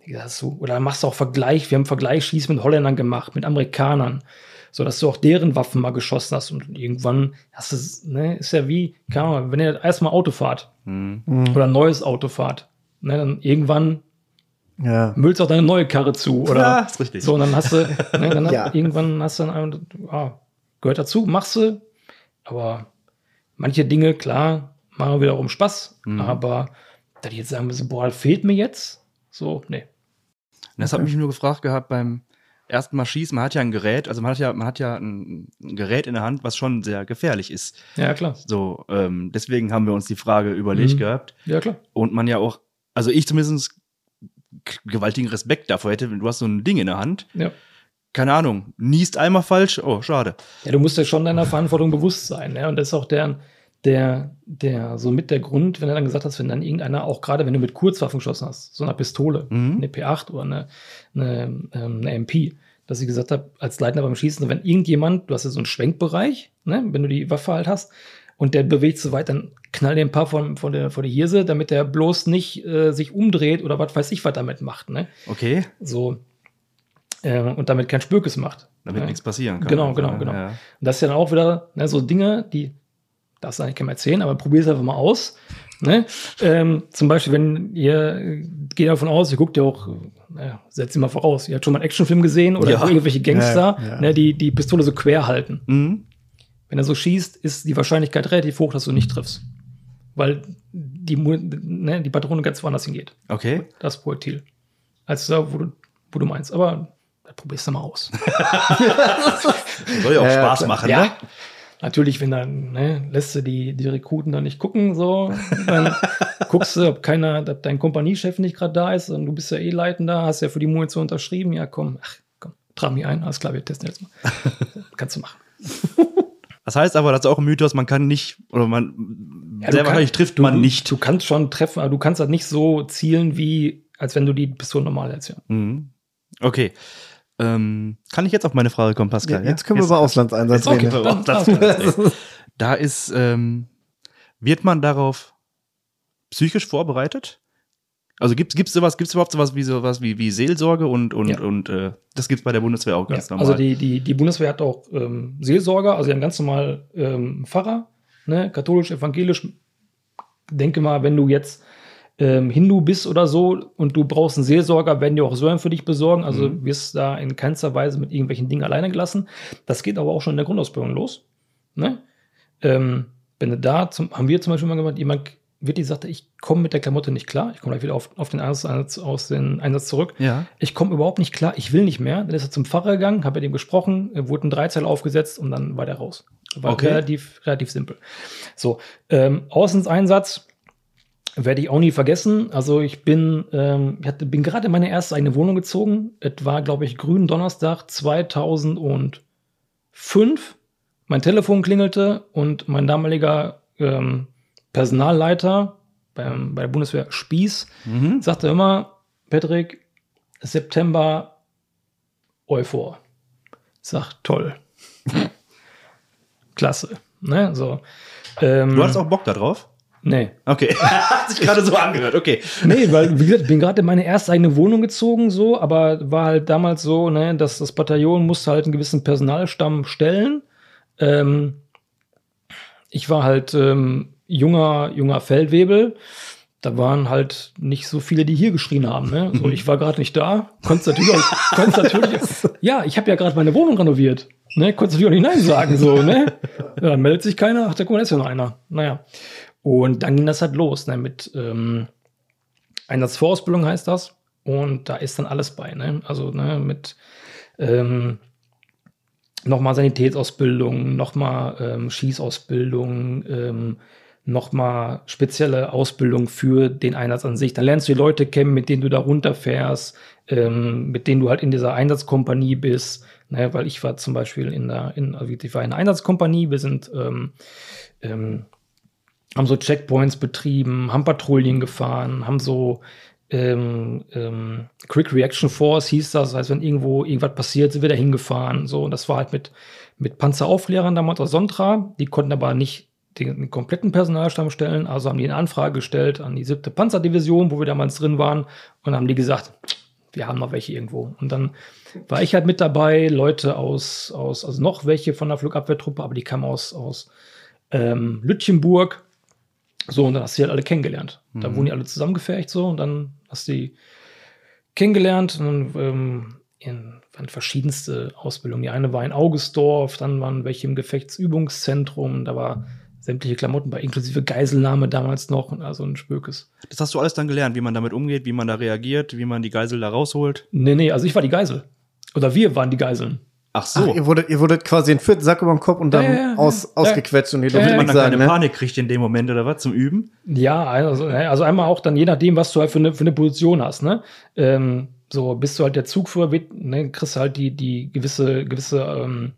wie gesagt, hast du, oder machst du auch Vergleich, wir haben Vergleichsschießen mit Holländern gemacht, mit Amerikanern, so dass du auch deren Waffen mal geschossen hast und irgendwann hast du, es, ne, ist ja wie, keine Ahnung, wenn ihr erstmal Auto fahrt Hm. Mhm. oder ein neues Auto fahrt, ne, dann irgendwann Ja. müllst du auch deine neue Karre zu oder ja, ist richtig. so, und dann hast du, ne, dann Ja. hat, irgendwann hast du dann, ja, gehört dazu, machst du, aber manche Dinge, klar, machen wiederum Spaß, Mhm. aber dass ich jetzt sagen müssen, boah, fehlt mir jetzt, so, nee. Und das hat mich nur gefragt gehabt beim ersten Mal schießen. Man hat ja ein Gerät, also man hat ja, man hat ja ein, ein Gerät in der Hand, was schon sehr gefährlich ist. Ja, klar, So, ähm, deswegen haben wir uns die Frage überlegt Mhm. gehabt. ja, klar. Und man ja auch, also ich zumindest gewaltigen Respekt davor hätte, wenn du hast so ein Ding in der Hand, Ja. keine Ahnung, niest einmal falsch, oh, schade. Ja, du musst ja schon deiner Verantwortung bewusst sein, ne? Und das ist auch der, der, der, so mit der Grund, wenn er dann gesagt hat, wenn dann irgendeiner, auch gerade wenn du mit Kurzwaffen geschossen hast, so einer Pistole, Mhm. eine P8 oder eine, eine, ähm, eine MP, dass ich gesagt habe, als Leitner beim Schießen, wenn irgendjemand, du hast ja so einen Schwenkbereich, ne, wenn du die Waffe halt hast, und der bewegt so weit, dann knall den ein paar von, von, der, von der Hirse, damit der bloß nicht äh, sich umdreht oder was weiß ich, was damit macht. Ne? Okay, So, äh, und damit kein Spürkes macht. damit ne? nichts passieren kann. Genau, genau, genau. Ja. Und das ist ja dann auch wieder ne, so Dinge, die darfst du eigentlich keinem erzählen, aber probier es einfach mal aus. Ne? Ähm, zum Beispiel, wenn ihr geht davon aus, ihr guckt ja auch, naja, setzt ihr mal voraus, ihr habt schon mal einen Actionfilm gesehen oder Ja. irgendwelche Gangster, Ja, ja. Ne, die die Pistole so quer halten. Mhm. Wenn er so schießt, ist die Wahrscheinlichkeit relativ hoch, dass du nicht triffst. Weil die, ne, die Patrone ganz woanders hingeht. Okay. Das Projektil. Als da, wo du, wo du meinst. Aber da probierst du mal aus. Soll ja auch ja, Spaß machen, Ja. ne? Natürlich, wenn dann, ne, lässt du die, die Rekruten dann nicht gucken, so, dann guckst du, ob keiner, ob dein Kompaniechef nicht gerade da ist und du bist ja eh Leitender, hast ja für die Munition unterschrieben, ja komm, ach, komm, trag mich ein, alles klar, wir testen jetzt mal. Kannst du machen. Das heißt aber, das ist auch ein Mythos, man kann nicht, oder man, Ja, sehr kann- wahrscheinlich trifft du, man nicht. Du kannst schon treffen, aber du kannst halt nicht so zielen, wie, als wenn du die Pistole normal hältst, ja. Mhm. Okay. Ähm, kann ich jetzt auf meine Frage kommen, Pascal? Ja, jetzt können wir über Auslandseinsatz Okay, reden. Auslandseinsatz. Da ist, ähm, wird man darauf psychisch vorbereitet? Also gibt es sowas, gibt's überhaupt sowas wie sowas wie, wie Seelsorge und, und, Ja. und äh, das gibt es bei der Bundeswehr auch ganz Ja, normal. also die, die, die Bundeswehr hat auch ähm, Seelsorger, also die haben ganz normal ähm, Pfarrer, ne, katholisch, evangelisch. Denke mal, wenn du jetzt ähm, Hindu bist oder so und du brauchst einen Seelsorger, werden die auch Säulen für dich besorgen. Also Mhm. wirst da in keinster Weise mit irgendwelchen Dingen alleine gelassen. Das geht aber auch schon in der Grundausbildung los. Ne? Ähm, wenn du da, zum, haben wir zum Beispiel mal gemacht, jemand wirklich sagte, ich komme mit der Klamotte nicht klar. Ich komme gleich wieder auf, auf den Einsatz, aus den Einsatz zurück ja. ich komme überhaupt nicht klar, ich will nicht mehr. Dann ist er zum Pfarrer gegangen, habe mit ihm gesprochen, wurde ein Dreizeiler aufgesetzt und dann war der raus. War Okay. relativ, relativ simpel. So, ähm, Außenseinsatz werde ich auch nie vergessen. Also ich bin, ähm, ich hatte, bin gerade in meine erste eigene Wohnung gezogen. Es war, glaube ich, grünen Donnerstag 2005. Mein Telefon klingelte und mein damaliger ähm, Personalleiter beim, bei der Bundeswehr Spieß Mhm. sagte immer, Patrick, September Euphor. Ich sag, toll. Klasse. Ne, so. Ähm, Du hattest auch Bock da drauf? Nee. Okay. Hat sich gerade so angehört, okay. Nee, weil, wie gesagt, ich bin gerade in meine erste eigene Wohnung gezogen, so, aber war halt damals so, ne, dass das Bataillon musste halt einen gewissen Personalstamm stellen. Ähm, ich war halt ähm, junger, junger Feldwebel. Da waren halt nicht so viele, die hier geschrien haben. Ne? So, ich war gerade nicht da. Konntest natürlich, konntest natürlich ja, ich habe ja gerade meine Wohnung renoviert. Ne? Konntest natürlich auch nicht Nein sagen. So, ne? dann meldet sich keiner. Ach, da guck mal, da ist ja noch einer. Naja. Und dann ging das halt los, ne? mit ähm, Einsatzvorausbildung heißt das. Und da ist dann alles bei. Ne? Also ne, mit ähm, nochmal Sanitätsausbildung, nochmal ähm, Schießausbildung, ähm, nochmal spezielle Ausbildung für den Einsatz an sich. Dann lernst du die Leute kennen, mit denen du da runterfährst, ähm, mit denen du halt in dieser Einsatzkompanie bist. Ne, weil ich war zum Beispiel in der, in, also ich war in der Einsatzkompanie, wir sind ähm, ähm, haben so Checkpoints betrieben, haben Patrouillen gefahren, haben so ähm, ähm, Quick Reaction Force hieß das, das heißt, wenn irgendwo irgendwas passiert, sind wir da hingefahren. So, und das war halt mit, mit Panzeraufklärern damals aus Sontra. Die konnten aber nicht den, kompletten Personalstamm stellen, also haben die eine Anfrage gestellt an die siebte Panzerdivision, wo wir damals drin waren, und haben die gesagt, wir haben noch welche irgendwo. Und dann war ich halt mit dabei, Leute aus, aus also noch welche von der Flugabwehrtruppe, aber die kamen aus, aus ähm, Lütchenburg. So, und dann hast du die halt alle kennengelernt. Da Mhm. wurden die alle zusammengefercht so und dann hast du die kennengelernt und dann ähm, in, waren verschiedenste Ausbildungen. Die eine war in Augusdorf, dann waren welche im Gefechtsübungszentrum, da war sämtliche Klamotten bei, inklusive Geiselnahme damals noch, also ein Spökes. Das hast du alles dann gelernt, wie man damit umgeht, wie man da reagiert, wie man die Geisel da rausholt. Nee, nee, also ich war die Geisel. Oder wir waren die Geiseln. Ach so. Ach, ihr wurdet, ihr wurdet quasi einen vierten Sack über den Kopf und dann Ja, ja, ja. aus, Ja. ausgequetscht und ihr ja, man dann sagen, keine ne? Panik kriegt in dem Moment oder was zum Üben? Ja, also, also einmal auch dann je nachdem, was du halt für eine, für eine Position hast, ne? Ähm, so, bist du halt der Zugführer, ne, kriegst du halt die, die gewisse, gewisse ähm,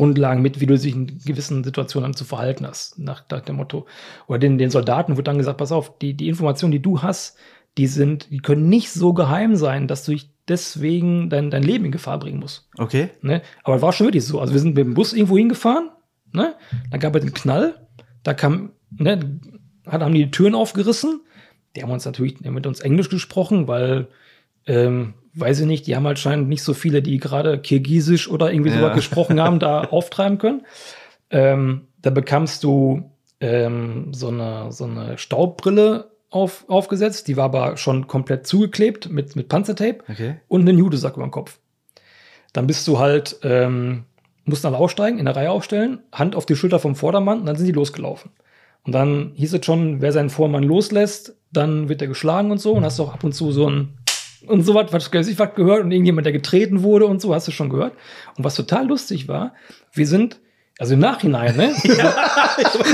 Grundlagen mit, wie du dich in gewissen Situationen zu verhalten hast, nach, nach dem Motto. Oder den, den Soldaten wird dann gesagt, pass auf, die, die Informationen, die du hast, die sind, die können nicht so geheim sein, dass du dich deswegen dein, dein Leben in Gefahr bringen musst. Okay. Ne? Aber es war schon wirklich so. Also wir sind mit dem Bus irgendwo hingefahren, ne? Dann gab es einen Knall, da kam, ne, hat, haben die, die Türen aufgerissen. Die haben uns natürlich mit uns Englisch gesprochen, weil, ähm, weiß ich nicht, die haben halt scheinend nicht so viele, die gerade Kirgisisch oder irgendwie Ja. sowas gesprochen haben, da auftreiben können. Ähm, da bekamst du ähm, so, eine, so eine Staubbrille auf, aufgesetzt, die war aber schon komplett zugeklebt mit, mit Panzertape Okay. und einen Judesack über den Kopf. Dann bist du halt, ähm, mussten alle aussteigen, in der Reihe aufstellen, Hand auf die Schulter vom Vordermann und dann sind die losgelaufen. Und dann hieß es schon, wer seinen Vormann loslässt, dann wird er geschlagen und so. Und hast auch ab und zu so ein und so was, was ich was gehört und irgendjemand, der getreten wurde und so, hast du schon gehört. Und was total lustig war, wir sind, also im Nachhinein, ne?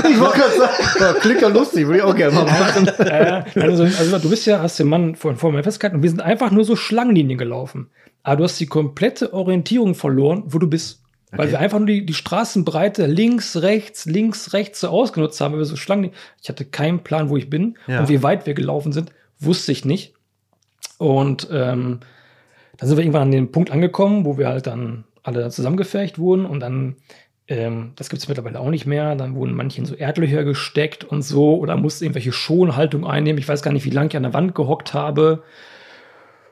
Ich wollte gerade sagen, klingt ja lustig, würde ich auch gerne mal machen. äh, also, also du bist ja, hast den Mann vor, vor mir festgehalten und wir sind einfach nur so Schlangenlinien gelaufen. Aber du hast die komplette Orientierung verloren, wo du bist. Weil Okay. wir einfach nur die, die Straßenbreite links, rechts, links, rechts so ausgenutzt haben, weil wir so Schlangen. Ich hatte keinen Plan, wo ich bin. Ja. Und wie weit wir gelaufen sind, wusste ich nicht. Und ähm, dann sind wir irgendwann an den Punkt angekommen, wo wir halt dann alle zusammengefercht wurden und dann, ähm, das gibt es mittlerweile auch nicht mehr, dann wurden manche in so Erdlöcher gesteckt und so oder musste irgendwelche Schonhaltung einnehmen. Ich weiß gar nicht, wie lange ich an der Wand gehockt habe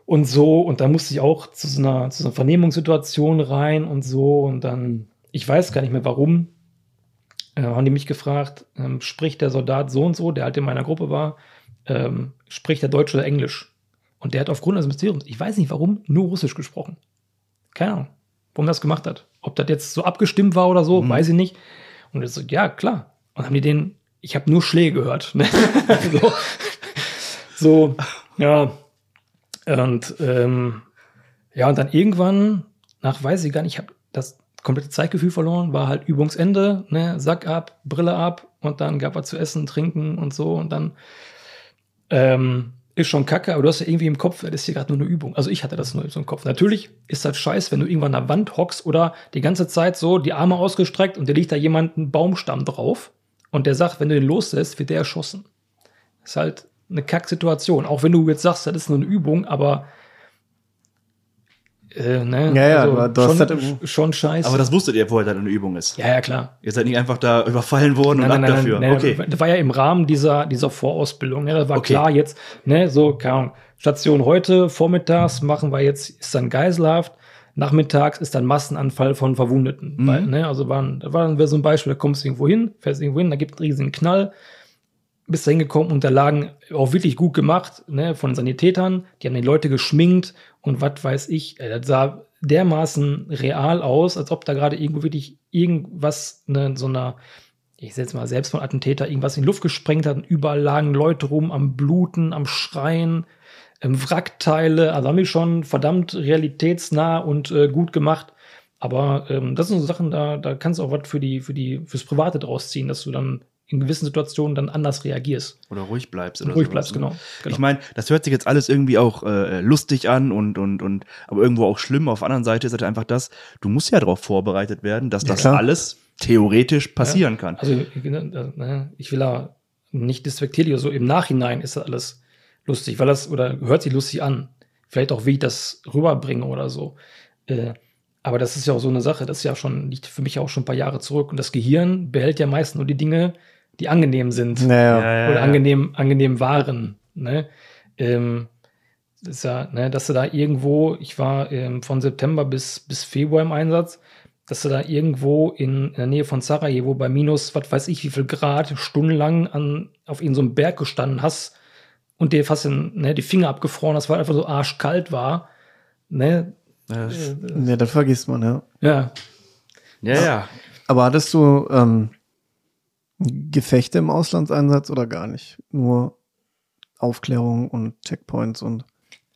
und so und dann musste ich auch zu so einer, zu so einer Vernehmungssituation rein und so und dann, ich weiß gar nicht mehr warum, äh, haben die mich gefragt, ähm, spricht der Soldat so und so, der halt in meiner Gruppe war, ähm, spricht der Deutsch oder Englisch? Und der hat aufgrund des Mysteriums, ich weiß nicht warum, nur Russisch gesprochen. Keine Ahnung, warum er das gemacht hat. Ob das jetzt so abgestimmt war oder so, Mhm. weiß ich nicht. Und er so, ja, klar. Und haben die den, ich habe nur Schläge gehört. Ne? so, so, ja. Und ähm, ja, und dann irgendwann, nach weiß ich gar nicht, ich habe das komplette Zeitgefühl verloren, war halt Übungsende, ne, Sack ab, Brille ab und dann gab er zu essen, trinken und so und dann ähm, ist schon kacke, aber du hast ja irgendwie im Kopf, das ist hier gerade nur eine Übung. Also ich hatte das nur so im Kopf. Natürlich ist das scheiß, wenn du irgendwann an der Wand hockst oder die ganze Zeit so die Arme ausgestreckt und dir liegt da jemand ein Baumstamm drauf und der sagt, wenn du den loslässt, wird der erschossen. Das ist halt eine Kacksituation. Auch wenn du jetzt sagst, das ist nur eine Übung, aber äh, ne? Ja, ja, aber du hast schon, das im- schon scheiße. Aber das wusstet ihr vorher, dass das eine Übung ist. ja, ja, klar. Ihr seid nicht einfach da überfallen worden und ab dafür. nein, okay. Das war ja im Rahmen dieser, dieser Vorausbildung. Ne? Da war Okay. klar jetzt, ne, so, keine Ahnung, Station heute, vormittags machen wir jetzt, ist dann Geiselhaft, nachmittags ist dann Massenanfall von Verwundeten. Mhm. Weil, ne, also waren, da war dann so ein Beispiel, da kommst du irgendwo hin, fährst irgendwo hin, da gibt es einen riesigen Knall, bist da hingekommen und da lagen auch wirklich gut gemacht, ne, von Sanitätern, die haben die Leute geschminkt und was weiß ich, das sah dermaßen real aus, als ob da gerade irgendwo wirklich irgendwas, ne, so einer, ich setze mal selbst von Attentäter, irgendwas in die Luft gesprengt hat und überall lagen Leute rum am Bluten, am Schreien, ähm, Wrackteile, also haben die schon verdammt realitätsnah und äh, gut gemacht. Aber ähm, das sind so Sachen, da, da kannst du auch was für die, für die, fürs Private draus ziehen, dass du dann in gewissen Situationen dann anders reagierst. Oder ruhig bleibst. Oder ruhig sowas, bleibst, ne? genau. genau. Ich meine, das hört sich jetzt alles irgendwie auch äh, lustig an und, und, und, aber irgendwo auch schlimm. Auf der anderen Seite ist halt einfach das, du musst ja darauf vorbereitet werden, dass Ja, das klar. alles theoretisch passieren kann. Also ich, ne, ich will da nicht despektierlich oder so. Im Nachhinein ist das alles lustig, weil das oder hört sich lustig an. Vielleicht auch, wie ich das rüberbringe oder so. Äh, aber das ist ja auch so eine Sache, das ist ja schon, liegt für mich auch schon ein paar Jahre zurück. Und das Gehirn behält ja meist nur die Dinge, die angenehm sind Naja. oder angenehm, angenehm waren. Ne? Ähm, das ist ja, ne, dass du da irgendwo, ich war ähm, von September bis, bis Februar im Einsatz, dass du da irgendwo in, in der Nähe von Sarajevo bei minus, was weiß ich, wie viel Grad stundenlang an, auf irgendeinem Berg gestanden hast und dir fast in, ne, die Finger abgefroren hast, weil einfach so arschkalt war. Ne? Ja, Äh, Ja, das vergisst man, ja. ja, ja. ja. Aber hattest du ähm, Gefechte im Auslandseinsatz oder gar nicht? Nur Aufklärung und Checkpoints und.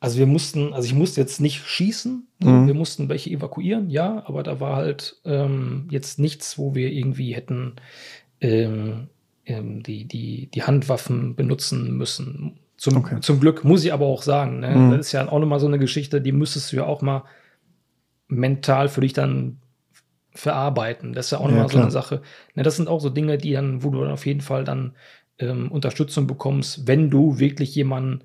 Also wir mussten, also ich musste jetzt nicht schießen, Mhm. wir mussten welche evakuieren, ja, aber da war halt ähm, jetzt nichts, wo wir irgendwie hätten ähm, ähm, die, die, die Handwaffen benutzen müssen. Zum, Okay. zum Glück muss ich aber auch sagen, ne? Mhm. das ist ja auch nochmal so eine Geschichte, die müsstest du ja auch mal mental für dich dann verarbeiten. Das ist ja auch Ja, nochmal so klar. eine Sache. Ne, das sind auch so Dinge, die dann, wo du dann auf jeden Fall dann ähm, Unterstützung bekommst, wenn du wirklich jemanden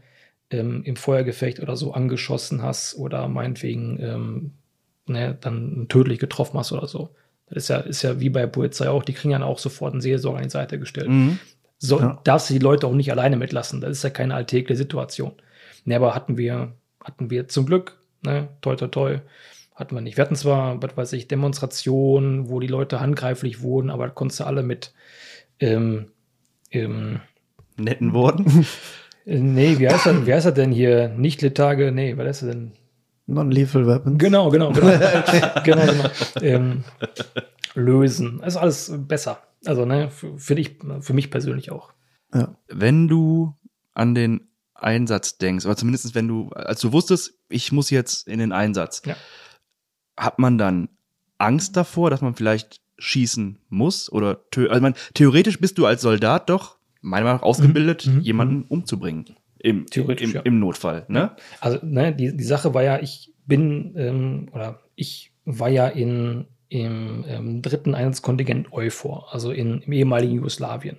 ähm, im Feuergefecht oder so angeschossen hast oder meinetwegen ähm, ne, dann tödlich getroffen hast oder so. Das ist ja, ist ja wie bei Polizei auch, die kriegen dann auch sofort einen Seelsorger an die Seite gestellt. Mhm. So, Ja. darfst du die Leute auch nicht alleine mitlassen. Das ist ja keine alltägliche Situation. Ne, aber hatten wir, hatten wir zum Glück, ne, toi, toi, toi, hatten wir nicht. Wir hatten zwar, was weiß ich, Demonstrationen, wo die Leute handgreiflich wurden, aber das konntest du alle mit, ähm, ähm, Netten Worten. äh, nee, wie heißt das, wie heißt das denn hier? Nicht Letage, nee, was heißt das denn? Non-lethal Weapons. Genau, genau, genau. genau, genau. Ähm, lösen. Also alles besser. Also, ne, für, für dich, für mich persönlich auch. Ja. wenn du an den Einsatz denkst, oder zumindest wenn du, als du wusstest, ich muss jetzt in den Einsatz, Ja. Hat man dann Angst davor, dass man vielleicht schießen muss? Oder tö also man, theoretisch bist du als Soldat doch, meiner Meinung nach, ausgebildet, Mhm, mhm, jemanden umzubringen. Im, Theoretisch, im, ja. im Notfall, ne? Also, ne, die, die Sache war ja, ich bin, ähm, oder ich war ja in, im ähm, dritten Einsatzkontingent EUFOR, also in, im ehemaligen Jugoslawien.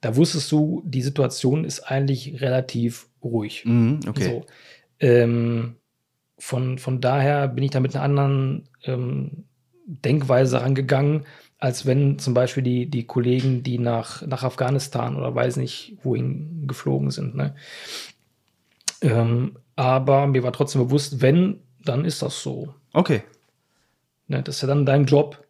Da wusstest du, die Situation ist eigentlich relativ ruhig. Mhm, okay. So. Ähm, von, von daher bin ich da mit einer anderen ähm, Denkweise rangegangen, als wenn zum Beispiel die, die Kollegen, die nach, nach Afghanistan oder weiß nicht, wohin geflogen sind. Ne? Ähm, aber mir war trotzdem bewusst, wenn, dann ist das so. Okay. Ne? Das ist ja dann dein Job.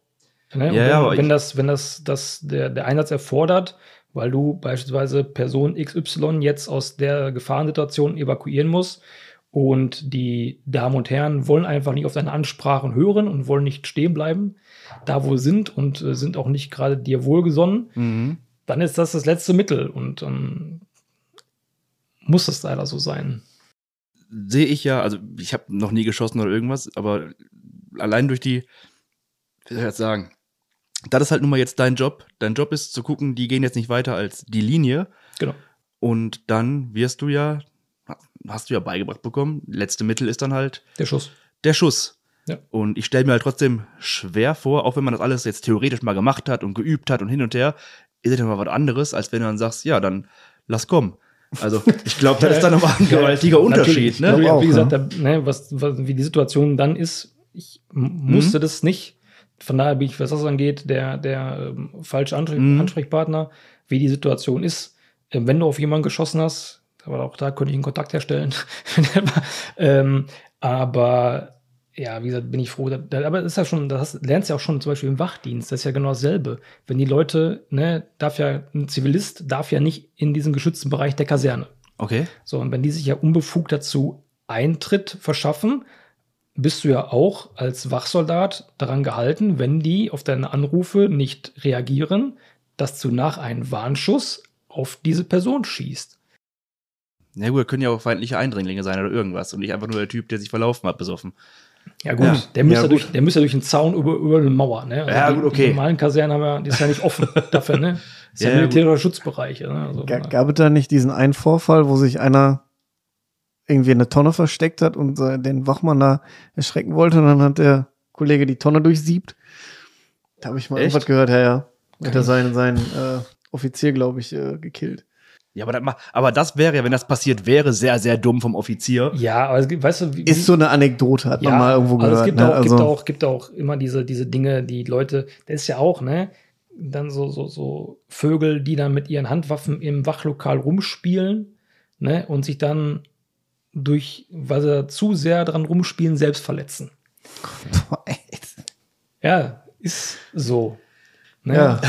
Ne? Ja, wenn, ja, aber wenn das, wenn das, das der, der Einsatz erfordert, weil du beispielsweise Person XY jetzt aus der Gefahrensituation evakuieren musst und die Damen und Herren wollen einfach nicht auf deine Ansprachen hören und wollen nicht stehen bleiben, da wo sie sind und äh, sind auch nicht gerade dir wohlgesonnen, Mhm. dann ist das das letzte Mittel und ähm, muss es leider so sein. sehe ich ja, also ich habe noch nie geschossen oder irgendwas, aber allein durch die, wie soll ich das sagen, das ist halt nun mal jetzt dein Job. Dein Job ist zu gucken, die gehen jetzt nicht weiter als die Linie Genau. und dann wirst du ja, hast du ja beigebracht bekommen, letzte Mittel ist dann halt Der Schuss. der Schuss. Ja. Und ich stelle mir halt trotzdem schwer vor, auch wenn man das alles jetzt theoretisch mal gemacht hat und geübt hat und hin und her, ist es ja mal was anderes, als wenn du dann sagst, ja, dann lass kommen. Also ich glaube, das ist dann nochmal ein gewaltiger Unterschied. Ne? natürlich, auch, wie gesagt, da, ne, was, was, wie die Situation dann ist, ich musste Mhm. das nicht. Von daher bin ich, was das angeht, der, der ähm, falsche Ansprech Mhm. Ansprechpartner, wie die Situation ist. Ähm, wenn du auf jemanden geschossen hast, aber auch da könnte ich einen Kontakt herstellen. ähm, aber ja, wie gesagt, bin ich froh. Da, aber das ist ja schon, das lernst du ja auch schon zum Beispiel im Wachdienst. Das ist ja genau dasselbe. Wenn die Leute, ne, darf ja, ein Zivilist darf ja nicht in diesen geschützten Bereich der Kaserne. Okay. So, und wenn die sich ja unbefugt dazu Eintritt verschaffen, bist du ja auch als Wachsoldat daran gehalten, wenn die auf deine Anrufe nicht reagieren, dass du nach einem Warnschuss auf diese Person schießt. Na gut, können ja auch feindliche Eindringlinge sein oder irgendwas und nicht einfach nur der Typ, der sich verlaufen hat, besoffen. Ja gut, Ja, der müsste ja, ja, gut. durch, der müsste ja durch einen Zaun über, über eine Mauer. Ne? Also Ja, die, gut, okay. Die normalen Kasernen haben ja, die ist ja nicht offen dafür, ne? Das ist ja, Ja, ja, militärischer Schutzbereich. Ne? Also, Ga- Gab es da nicht diesen einen Vorfall, wo sich einer irgendwie in eine Tonne versteckt hat und äh, den Wachmann da erschrecken wollte und dann hat der Kollege die Tonne durchsiebt? Da habe ich mal Echt? irgendwas gehört, ja, ja. Hat er seinen, seinen äh, Offizier, glaube ich, äh, gekillt. Ja, aber das, aber das wäre ja, wenn das passiert wäre, sehr, sehr dumm vom Offizier. ja, aber es gibt, weißt du, wie, Ist so eine Anekdote, hat man mal irgendwo also gehört. es gibt, ne? auch, also, gibt, auch, gibt auch immer diese, diese Dinge, die Leute, das ist ja auch, ne? Dann so, so, so Vögel, die dann mit ihren Handwaffen im Wachlokal rumspielen, ne? Und sich dann durch, weil sie zu sehr dran rumspielen, selbst verletzen. Boah, ey. Ja, ist so. Ne? Ja.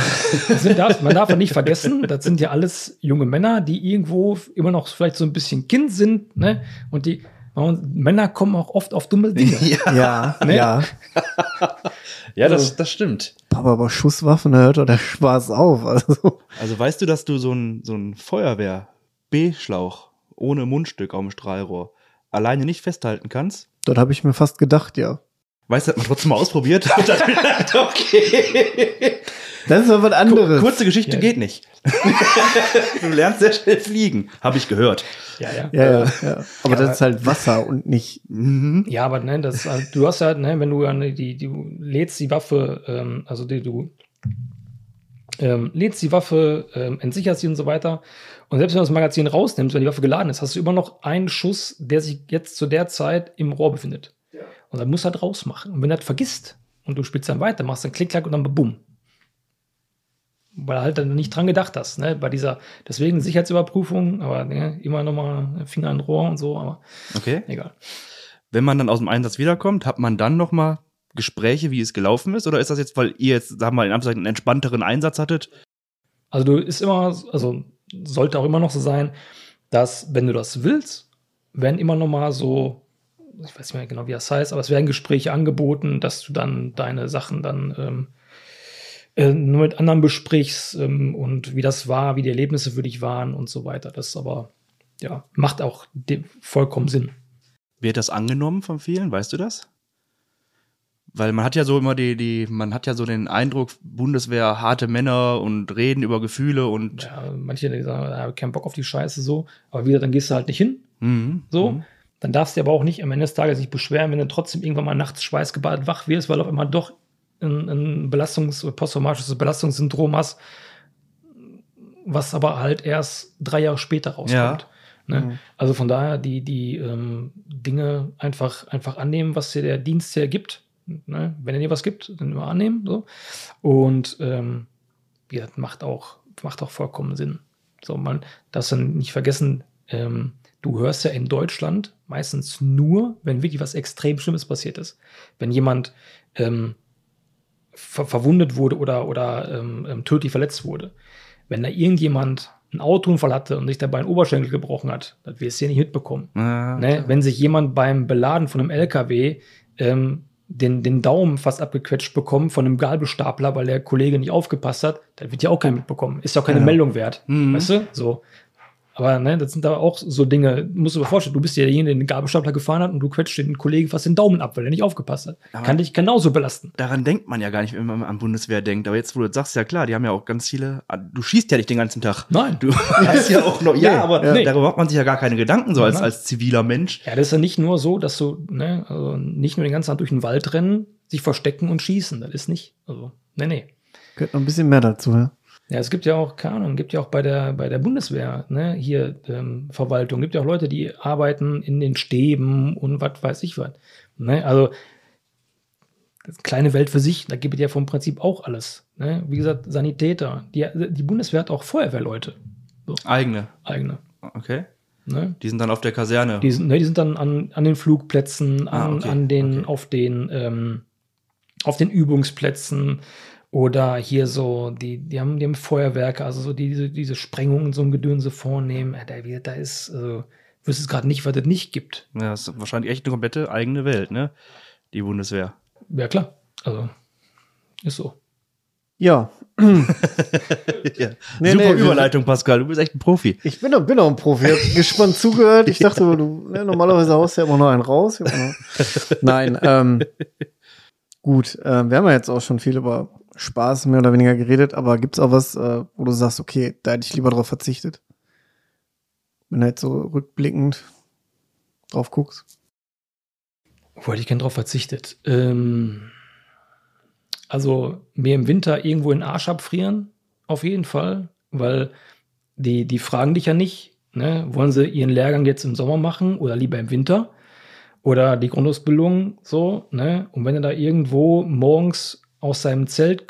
Das sind, darf, man darf ja nicht vergessen, das sind ja alles junge Männer, die irgendwo immer noch vielleicht so ein bisschen Kind sind, ne? Und die und Männer kommen auch oft auf dumme Dinge. ja, Ne? ja. Ja, das- das stimmt. Papa, aber Schusswaffen, da hört doch der Spaß auf. Also, Also weißt du, dass du so ein, so ein Feuerwehr-B-Schlauch ohne Mundstück auf dem Strahlrohr alleine nicht festhalten kannst? dort habe ich mir fast gedacht, ja. Weißt du, hat man trotzdem mal ausprobiert? Und dann gedacht, okay. Das ist aber was anderes. Kurze Geschichte Ja. geht nicht. du lernst sehr schnell fliegen, habe ich gehört. Ja, ja. Ja, ja, ja. Aber Ja, das ist halt Wasser und nicht. Mhm. Ja, aber ne, das, also, du hast halt, ne, wenn du die, du lädst die Waffe, ähm, also die, du ähm, lädst die Waffe, ähm, entsicherst sie und so weiter. Und selbst wenn du das Magazin rausnimmst, wenn die Waffe geladen ist, hast du immer noch einen Schuss, der sich jetzt zu der Zeit im Rohr befindet. Und dann musst du halt rausmachen. Und wenn du das vergisst und du spielst dann weiter, machst dann Klick, Klack und dann bumm. Weil du halt dann nicht dran gedacht hast, ne? Bei dieser, deswegen Sicherheitsüberprüfung, aber ne, immer nochmal Finger an Rohr und so, aber Okay. egal. Wenn man dann aus dem Einsatz wiederkommt, hat man dann noch mal Gespräche, wie es gelaufen ist? Oder ist das jetzt, weil ihr jetzt, sagen wir mal, in Anführungszeichen einen entspannteren Einsatz hattet? Also du ist immer, also sollte auch immer noch so sein, dass wenn du das willst, werden immer noch mal so, ich weiß nicht mehr genau, wie das heißt, aber es werden Gespräche angeboten, dass du dann deine Sachen dann ähm, äh, nur mit anderen besprichst ähm, und wie das war, wie die Erlebnisse für dich waren und so weiter. Das aber, ja, macht auch vollkommen Sinn. Wird das angenommen von vielen? Weißt du das? Weil man hat ja so immer die, die, man hat ja so den Eindruck, Bundeswehr, harte Männer und reden über Gefühle und Ja, manche sagen, ja, keinen Bock auf die Scheiße so, aber wieder, dann gehst du halt nicht hin. Mhm. So, Mhm. dann darfst du aber auch nicht am Ende des Tages nicht beschweren, wenn du trotzdem irgendwann mal nachts schweißgebadet wach wirst, weil auf einmal doch ein, ein Belastungs-, posttraumatisches Belastungssyndrom hast, was aber halt erst drei Jahre später rauskommt. Ja. Ne? Mhm. Also von daher die, die ähm, Dinge einfach, einfach annehmen, was dir der Dienst hier gibt. Ne? Wenn er dir was gibt, dann immer annehmen. So. Und ähm, gesagt, macht auch, macht auch vollkommen Sinn. So, man darf dann nicht vergessen, ähm, du hörst ja in Deutschland meistens nur, wenn wirklich was extrem Schlimmes passiert ist. Wenn jemand ähm, ver verwundet wurde oder, oder ähm, ähm, tödlich verletzt wurde. Wenn da irgendjemand einen Autounfall hatte und sich dabei einen Oberschenkel gebrochen hat, das wirst du ja nicht mitbekommen. Ja, Ne? Wenn sich jemand beim Beladen von einem LKW ähm, den, den Daumen fast abgequetscht bekommt von einem Gabelstapler, weil der Kollege nicht aufgepasst hat, dann wird ja auch keiner mitbekommen. Ist ja auch keine Ja. Meldung wert. Mhm. Weißt du? So. Aber ne, das sind aber auch so Dinge, musst du dir vorstellen, du bist ja derjenige, der den Gabelstapler gefahren hat und du quetscht den Kollegen fast den Daumen ab, weil er nicht aufgepasst hat. Aber- Kann dich genauso belasten. Daran denkt man ja gar nicht, wenn man an Bundeswehr denkt. Aber jetzt, wo du das sagst, ja klar, die haben ja auch ganz viele. Du schießt ja nicht den ganzen Tag. Nein. Du hast ja auch noch. Ja, Nee, aber ja. darüber macht man sich ja gar keine Gedanken, so als, Nein. als ziviler Mensch. Ja, das ist ja nicht nur so, dass du, ne, also nicht nur den ganzen Tag durch den Wald rennen, sich verstecken und schießen. Das ist nicht. Also, nee, nee. Gehört noch ein bisschen mehr dazu, ja. Ja, es gibt ja auch, keine Ahnung, gibt ja auch bei der, bei der Bundeswehr, ne, hier ähm, Verwaltung, gibt ja auch Leute, die arbeiten in den Stäben und was weiß ich was. Ne? Also, das ist eine kleine Welt für sich, da gibt es ja vom Prinzip auch alles. Ne? Wie gesagt, Sanitäter. Die, die Bundeswehr hat auch Feuerwehrleute, Eigene. eigene. Okay. Ne? Die sind dann auf der Kaserne. Die sind, ne, die sind dann an, an den Flugplätzen, an, Ah, okay, an den, okay. auf den, ähm, auf den Übungsplätzen oder hier so, die, die haben, die haben Feuerwerke, also so diese, diese Sprengungen, so ein Gedönse vornehmen. Ja, da, da ist, also, wüsste es gerade nicht, was es nicht gibt. Ja, das ist wahrscheinlich echt eine komplette eigene Welt, ne? Die Bundeswehr. Ja, klar. Also, ist so. Ja, ja. Nee, Super nee, wir- Überleitung, Pascal. Du bist echt ein Profi. ich bin, doch- bin auch ein Profi. Ich hab gespannt zugehört. Ich dachte, du, ne, normalerweise haust du ja immer noch einen raus. Noch- Nein, ähm, gut. Äh, wir haben ja jetzt auch schon viel über Spaß mehr oder weniger geredet, aber gibt's auch was, äh, wo du sagst, okay, da hätte ich lieber drauf verzichtet? Wenn du jetzt so rückblickend drauf guckst. Wo hätte ich gern drauf verzichtet? Ähm, also mir im Winter irgendwo in den Arsch abfrieren, auf jeden Fall, weil die, die fragen dich ja nicht, ne? wollen sie ihren Lehrgang jetzt im Sommer machen oder lieber im Winter oder die Grundausbildung so, ne? Und wenn du da irgendwo morgens aus seinem Zelt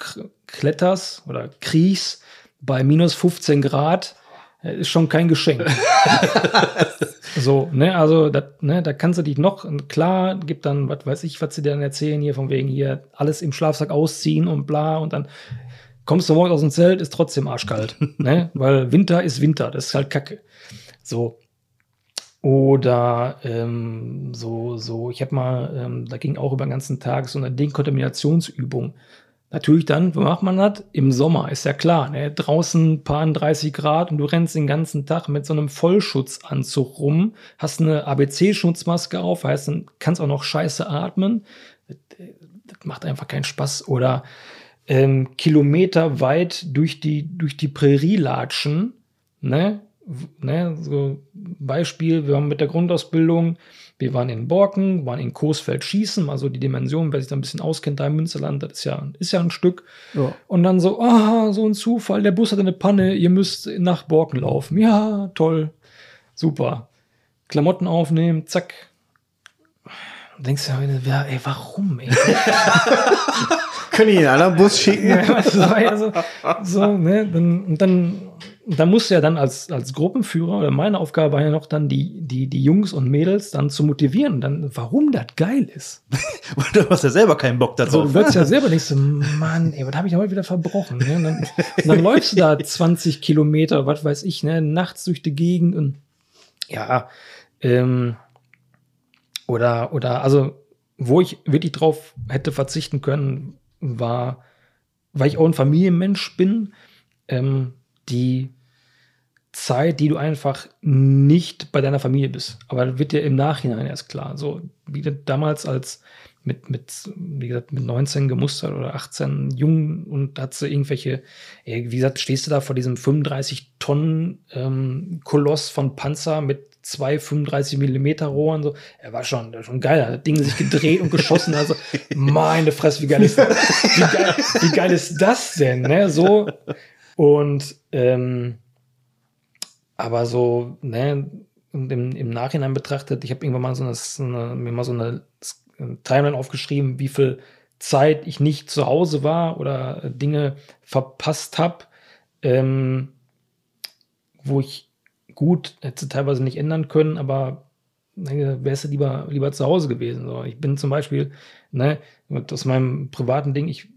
kletterst oder kriechst bei minus 15 Grad, äh, ist schon kein Geschenk. So, ne, also dat, ne, da kannst du dich noch, klar, gibt dann, was weiß ich, was sie dir dann erzählen, hier von wegen hier alles im Schlafsack ausziehen und bla und dann kommst du morgens aus dem Zelt, ist trotzdem arschkalt, ne, weil Winter ist Winter, das ist halt Kacke. So. Oder ähm, so, so, ich habe mal, ähm, da ging auch über den ganzen Tag so eine Dekontaminationsübung. Natürlich dann, wo macht man das? Im Sommer, ist ja klar. Ne? Draußen paar 30 Grad und du rennst den ganzen Tag mit so einem Vollschutzanzug rum, hast eine ABC-Schutzmaske auf, heißt, dann kannst auch noch scheiße atmen. Das, das macht einfach keinen Spaß. Oder ähm, Kilometer weit durch die, durch die Prärie latschen, ne? Ne? So Beispiel, wir haben mit der Grundausbildung, wir waren in Borken, waren in Coesfeld schießen, also die Dimension, wer sich da ein bisschen auskennt, da im Münsterland, das ist ja, ist ja ein Stück. Ja. Und dann so, ah, so ein Zufall, der Bus hat eine Panne, ihr müsst nach Borken laufen. Ja, toll, super. Klamotten aufnehmen, zack. Und denkst du, ja, ey, warum, ey? Können die in einen anderen Bus schicken? Ja, also, so, ne, dann, und dann, dann musst du ja dann als, als Gruppenführer, oder meine Aufgabe war ja noch dann, die, die, die Jungs und Mädels dann zu motivieren, dann, warum das geil ist. Und du hast ja selber keinen Bock Also, darauf. du wirst ja selber nicht so, Mann, ey, was habe ich heute wieder verbrochen? Ne? Und, dann, und dann läufst du da 20 Kilometer, was weiß ich, ne, nachts durch die Gegend und ja, ähm, oder, oder, also, wo ich wirklich drauf hätte verzichten können, war, weil ich auch ein Familienmensch bin, ähm, die Zeit, die du einfach nicht bei deiner Familie bist. Aber das wird dir im Nachhinein erst klar. So wie das damals als mit, mit, wie gesagt, mit 19 gemustert oder 18 jung und hat sie irgendwelche, wie gesagt, stehst du da vor diesem 35 Tonnen ähm, Koloss von Panzer mit zwei 35 Millimeter Rohren, so, er war schon, schon geil, hat das Ding sich gedreht und geschossen, also, meine Fresse, wie geil ist, wie geil, wie geil ist das denn, ne, so, und, ähm, aber so, ne, im, im Nachhinein betrachtet, ich habe irgendwann mal so eine, so eine, mir mal so eine Timeline aufgeschrieben, wie viel Zeit ich nicht zu Hause war oder Dinge verpasst habe, ähm, wo ich gut hätte teilweise nicht ändern können, aber wärst du lieber, lieber zu Hause gewesen. So. Ich bin zum Beispiel, ne, aus meinem privaten Ding, ich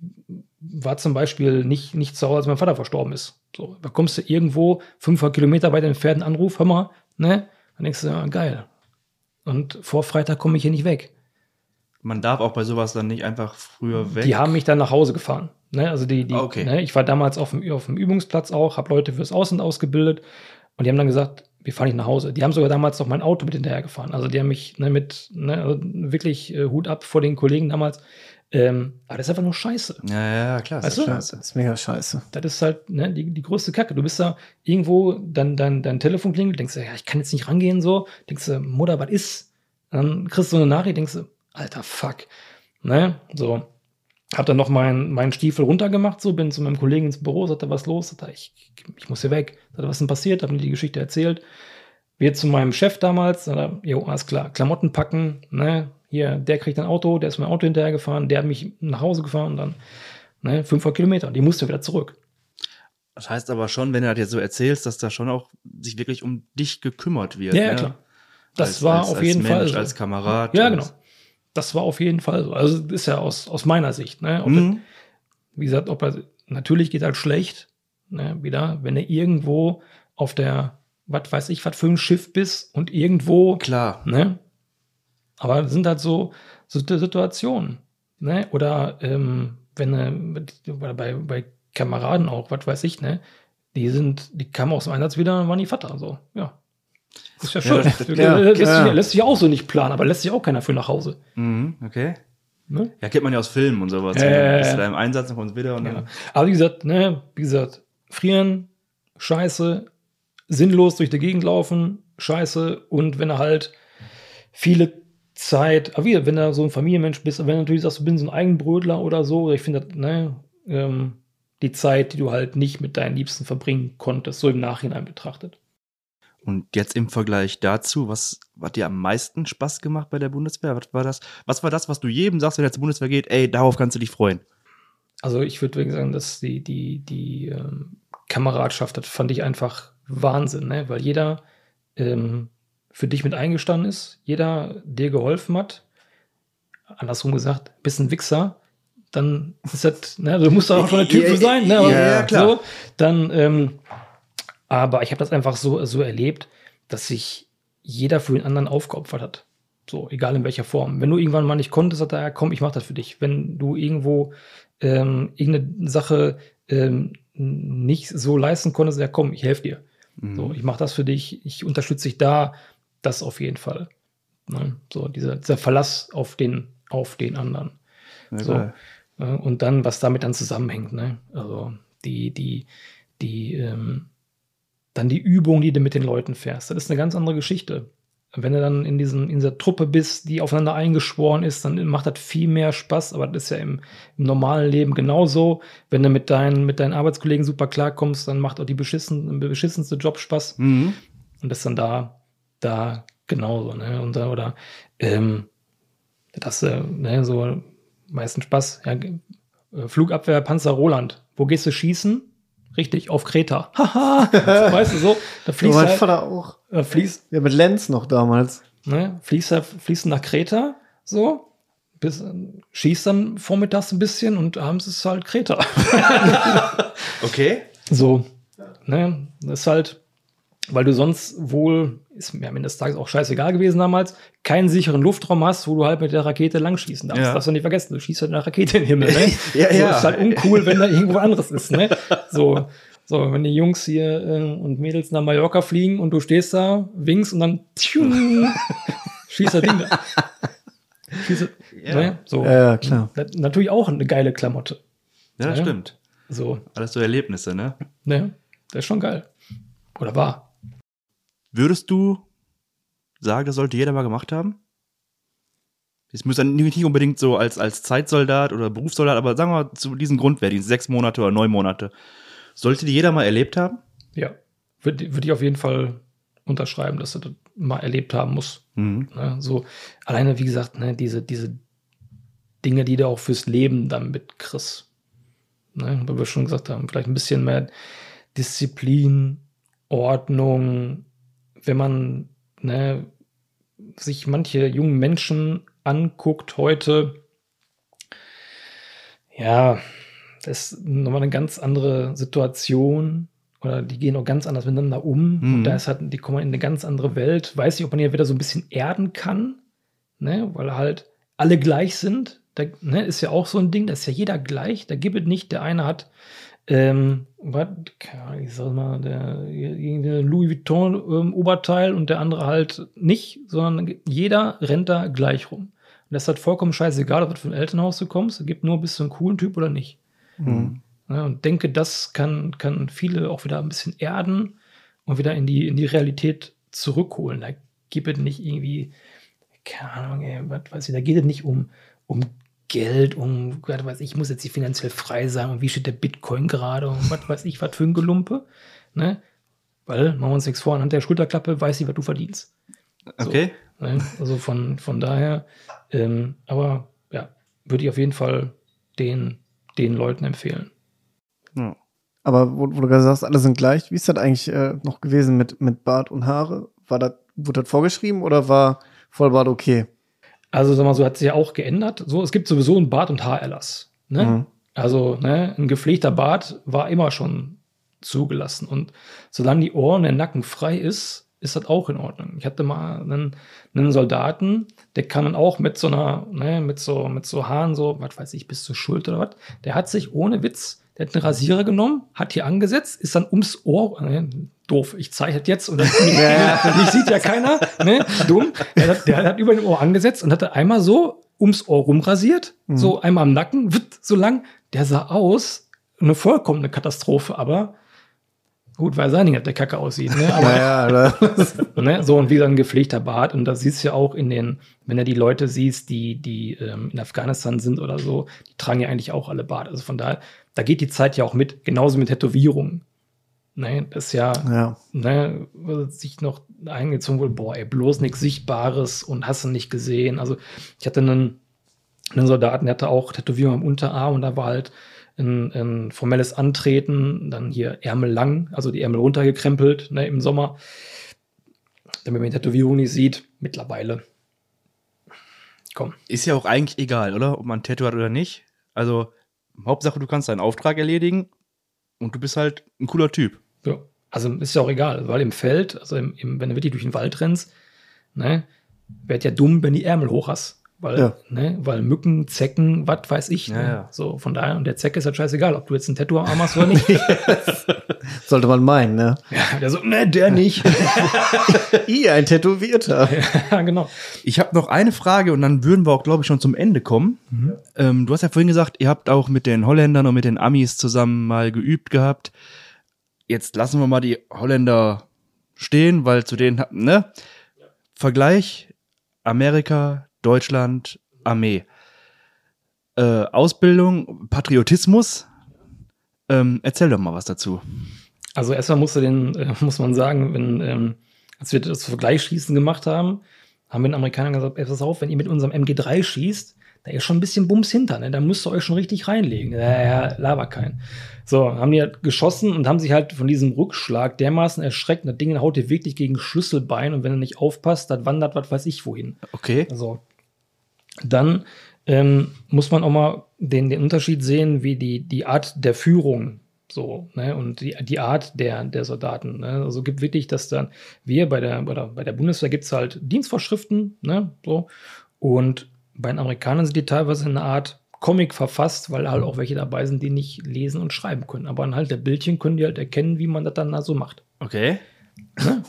war zum Beispiel nicht, nicht zu Hause, als mein Vater verstorben ist. So, da kommst du irgendwo 500 Kilometer weit entfernt einen Anruf, hör mal, ne? Dann denkst du, ja, geil. Und vor Freitag komme ich hier nicht weg. Man darf auch bei sowas dann nicht einfach früher weg. Die haben mich dann nach Hause gefahren. Ne? Also die, die, okay. ne? Ich war damals auf dem, auf dem Übungsplatz auch, habe Leute fürs Ausland ausgebildet und die haben dann gesagt, wir fahren nicht nach Hause. Die haben sogar damals noch mein Auto mit hinterher gefahren. Also die haben mich ne, mit ne, also wirklich äh, Hut ab vor den Kollegen damals. Ähm, aber das ist einfach nur Scheiße. ja, ja, klar. Weißt ist du? scheiße. Das ist mega scheiße. Das ist halt ne, die, die größte Kacke. Du bist da irgendwo, dann dein, dein Telefon klingelt, denkst du, ja, ich kann jetzt nicht rangehen, so. Denkst du, Mutter, was ist? Dann kriegst du eine Nachricht, denkst du, alter Fuck. Ne? So. Hab dann noch meinen meinen Stiefel runtergemacht, so, bin zu meinem Kollegen ins Büro, sagte, was los? Sagte, ich, ich muss hier weg. Sagte, was ist denn passiert? Hab mir die Geschichte erzählt. Wir zu meinem Chef damals, sagte, jo, alles klar, Klamotten packen, ne? Hier, der kriegt ein Auto, der ist mein Auto hinterher gefahren, der hat mich nach Hause gefahren und dann, ne, 500 Kilometer, die musste wieder zurück. Das heißt aber schon, wenn du das jetzt so erzählst, dass da schon auch sich wirklich um dich gekümmert wird. Ja, ja ne? klar. Das Als- war als, auf als jeden Mensch, Fall so. Als Kamerad. Ja, genau. Das war auf jeden Fall so. Also ist ja aus, aus meiner Sicht. Ne? Ob Mhm. das, wie gesagt, ob er, natürlich geht halt schlecht, ne? wieder, wenn du irgendwo auf der, was weiß ich, was für ein Schiff bist und irgendwo, Klar. ne? Aber das sind halt so, so Situationen. Ne? Oder ähm, wenn oder bei, bei Kameraden auch, was weiß ich, ne? Die sind, die kamen aus dem Einsatz wieder und waren die Vater. So, ja. Ist ja schön. Ja, lässt, ja. Sich, lässt sich auch so nicht planen, aber lässt sich auch keiner für nach Hause. Mhm, okay. Ne? Ja, kennt man ja aus Filmen und sowas. Ja. Bist du da im Einsatz und kommst wieder und Ja. Aber wie gesagt, ne, wie gesagt, frieren, scheiße, sinnlos durch die Gegend laufen, scheiße. Und wenn er halt viele Zeit, aber wie, wenn du so ein Familienmensch bist, wenn du natürlich sagst, du bist so ein Eigenbrötler oder so, ich finde, ne, ähm, die Zeit, die du halt nicht mit deinen Liebsten verbringen konntest, so im Nachhinein betrachtet. Und jetzt im Vergleich dazu, was hat dir am meisten Spaß gemacht bei der Bundeswehr? Was war das? Was war das, was du jedem sagst, wenn er zur Bundeswehr geht? Ey, darauf kannst du dich freuen. Also ich würde wirklich sagen, dass die, die, die ähm, Kameradschaft, das fand ich einfach Wahnsinn, ne? weil jeder ähm, für dich mit eingestanden ist, jeder dir geholfen hat. Andersrum gesagt, bist ein Wichser, dann ist das, ne, du musst auch schon der Typ für sein, ne? Ja, ja, klar. So, dann, ähm, aber ich habe das einfach so, so erlebt, dass sich jeder für den anderen aufgeopfert hat. So, egal in welcher Form. Wenn du irgendwann mal nicht konntest, sagt er, ja, komm, ich mach das für dich. Wenn du irgendwo ähm, irgendeine Sache ähm, nicht so leisten konntest, ja, komm, ich helfe dir. Mhm. So, ich mache das für dich, ich unterstütze dich da, das auf jeden Fall. Ne? So, dieser, dieser Verlass auf den, auf den anderen. Ja, So. geil. Äh, und dann, was damit dann zusammenhängt, ne? Also die, die, die, ähm, dann die Übung, die du mit den Leuten fährst. Das ist eine ganz andere Geschichte. Wenn du dann in, diesem, in dieser Truppe bist, die aufeinander eingeschworen ist, dann macht das viel mehr Spaß. Aber das ist ja im, im normalen Leben genauso. Wenn du mit deinen, mit deinen Arbeitskollegen super klarkommst, dann macht auch die beschissen, beschissenste Job Spaß. Mhm. Und das ist dann da, da genauso. Ne? Und da, oder ähm, das, äh, ne, so meistens Spaß. Ja, äh, Flugabwehr Panzer Roland. Wo gehst du schießen? Richtig, auf Kreta. Haha, weißt du so, da fließt mein halt, Vater auch. äh, fließt, Ja, mit Lenz noch damals. ne, fließt, halt- fließt nach Kreta, so, bis, äh, schießt dann vormittags ein bisschen und abends ist halt Kreta. Okay. So, ne, das ist halt, weil du sonst wohl, ist mir am Ende des Tages auch scheißegal gewesen damals, keinen sicheren Luftraum hast, wo du halt mit der Rakete langschießen darfst. Ja. Darfst du nicht vergessen, du schießt halt eine Rakete in den Himmel, ne? Ja, so, ja. Ist halt uncool, wenn da irgendwo anderes ist, ne? So, so, wenn die Jungs hier äh, und Mädels nach Mallorca fliegen und du stehst da, winkst und dann tschiung, schießt das Ding da. Schießt, Ja. ne? So. Ja, klar. Na- Natürlich auch eine geile Klamotte. Ja, das stimmt. So, Alles so Erlebnisse, ne? ne? Das ist schon geil. Oder war. Würdest du sagen, das sollte jeder mal gemacht haben? Es muss dann nicht unbedingt so als, als Zeitsoldat oder Berufssoldat, aber sagen wir mal zu diesem Grundwehrdienst, sechs Monate oder neun Monate. Sollte die jeder mal erlebt haben? Ja, würde würd ich auf jeden Fall unterschreiben, dass er das mal erlebt haben muss. Mhm. Ne? So alleine, wie gesagt, ne, diese, diese Dinge, die du auch fürs Leben dann mitkriegst. Ne? Weil wir schon gesagt haben, vielleicht ein bisschen mehr Disziplin, Ordnung, wenn man ne, sich manche jungen Menschen anguckt heute, ja, das ist nochmal eine ganz andere Situation. Oder die gehen auch ganz anders miteinander um. Mhm. Und da ist halt, die kommen in eine ganz andere Welt. Weiß nicht, ob man hier wieder so ein bisschen erden kann, ne? weil halt alle gleich sind. Da ne, ist ja auch so ein Ding, da ist ja jeder gleich. Da gibt es nicht, der eine hat, ähm, was, ich sag mal, der ein Louis Vuitton ähm, Oberteil und der andere halt nicht, sondern jeder rennt da gleich rum. Und das ist halt vollkommen scheißegal, ob du von Elternhaus du kommst. Es gibt nur, bist du ein coolen Typ oder nicht. Mhm. Ja, und denke, das kann, kann viele auch wieder ein bisschen erden und wieder in die, in die Realität zurückholen. Da gibt es nicht irgendwie, keine Ahnung, ey, was weiß ich, da geht es nicht um, um Geld, um, was weiß ich, ich muss jetzt hier finanziell frei sein und wie steht der Bitcoin gerade und was weiß ich, was für ein Gelumpe. Ne? Weil, machen wir uns nichts vor, anhand der Schulterklappe weiß ich, was du verdienst. Okay. Ne? Also von, von daher, ähm, aber ja, würde ich auf jeden Fall den, den Leuten empfehlen. Ja. Aber wo, wo du gerade sagst, alle sind gleich, wie ist das eigentlich äh, noch gewesen mit, mit Bart und Haare? War das, wurde das vorgeschrieben oder war Vollbart okay? Also sag mal so, hat sich ja auch geändert. So, es gibt sowieso einen Bart- und Haarerlass. Ne? Mhm. Also ne, ein gepflegter Bart war immer schon zugelassen. Und solange die Ohren, der Nacken frei ist, ist das auch in Ordnung. Ich hatte mal einen, einen Soldaten, der kann dann auch mit so einer, ne, mit so, mit so Haaren, so, was weiß ich, bis zur Schulter oder was, der hat sich ohne Witz, der hat einen Rasierer genommen, hat hier angesetzt, ist dann ums Ohr, ne, doof, ich zeige das jetzt und das mich sieht ja keiner, ne, dumm. Der hat, der hat über dem Ohr angesetzt und hatte einmal so ums Ohr rumrasiert, so einmal am Nacken, witt, so lang. Der sah aus, eine vollkommene Katastrophe, aber gut, weiß er nicht, dass der Kacke aussieht, ne, aber Ja, ja, ne? So und wie so ein gepflegter Bart. Und da siehst du ja auch in den, wenn du die Leute siehst, die, die ähm, in Afghanistan sind oder so, die tragen ja eigentlich auch alle Bart. Also von daher, da geht die Zeit ja auch mit, genauso mit Tätowierungen. Ne, das ist ja, ja. ne, sich noch eingezogen wurde, boah, ey, bloß nichts Sichtbares und hast du nicht gesehen. Also ich hatte einen, einen Soldaten, der hatte auch Tätowierung am Unterarm und da war halt ein, ein formelles Antreten, dann hier Ärmel lang, also die Ärmel runtergekrempelt ne, im Sommer, damit man die Tätowierung nicht sieht. Mittlerweile. Komm. Ist ja auch eigentlich egal, oder? Ob man ein Tattoo hat oder nicht. Also, Hauptsache, du kannst deinen Auftrag erledigen und du bist halt ein cooler Typ. Ja. Also ist ja auch egal, weil im Feld, also im, im, wenn du wirklich durch den Wald rennst, ne, werd ja dumm, wenn die Ärmel hoch hast. Weil, Ja. ne, weil Mücken, Zecken, was weiß ich. Ja, ne? ja. So, von daher, und der Zecke ist halt scheißegal, ob du jetzt ein Tattoo am Arm hast oder nicht. Sollte man meinen, ne? ja, der so, ne, der nicht. Ihr, ein Tätowierter. ja, genau. Ich habe noch eine Frage und dann würden wir auch, glaube ich, schon zum Ende kommen. Ähm, du hast ja vorhin gesagt, ihr habt auch mit den Holländern und mit den Amis zusammen mal geübt gehabt. Jetzt lassen wir mal die Holländer stehen, weil zu denen, ne? Vergleich Amerika, Deutschland, Armee. Äh, Ausbildung, Patriotismus. Ähm, erzähl doch mal was dazu. Also erstmal musste den, äh, muss man sagen, wenn, ähm, als wir das Vergleichsschießen gemacht haben, haben wir den Amerikanern gesagt, pass auf, wenn ihr mit unserem MG3 schießt, da ist schon ein bisschen Bums hinter, ne? Da müsst ihr euch schon richtig reinlegen. Ja, ja, laber kein. So, haben die halt geschossen und haben sich halt von diesem Rückschlag dermaßen erschreckt. Das Ding haut dir wirklich gegen Schlüsselbein und wenn du nicht aufpasst, das wandert was weiß ich wohin. Okay. Also dann ähm, muss man auch mal den, den Unterschied sehen, wie die, die Art der Führung so, ne, und die, die Art der, der Soldaten. Ne? Also gibt wirklich, dass dann wir bei der, bei der, bei der Bundeswehr gibt es halt Dienstvorschriften, ne, so, und bei den Amerikanern sind die teilweise in einer Art Comic verfasst, weil halt auch welche dabei sind, die nicht lesen und schreiben können. Aber anhand der Bildchen können die halt erkennen, wie man das dann da so macht. Okay.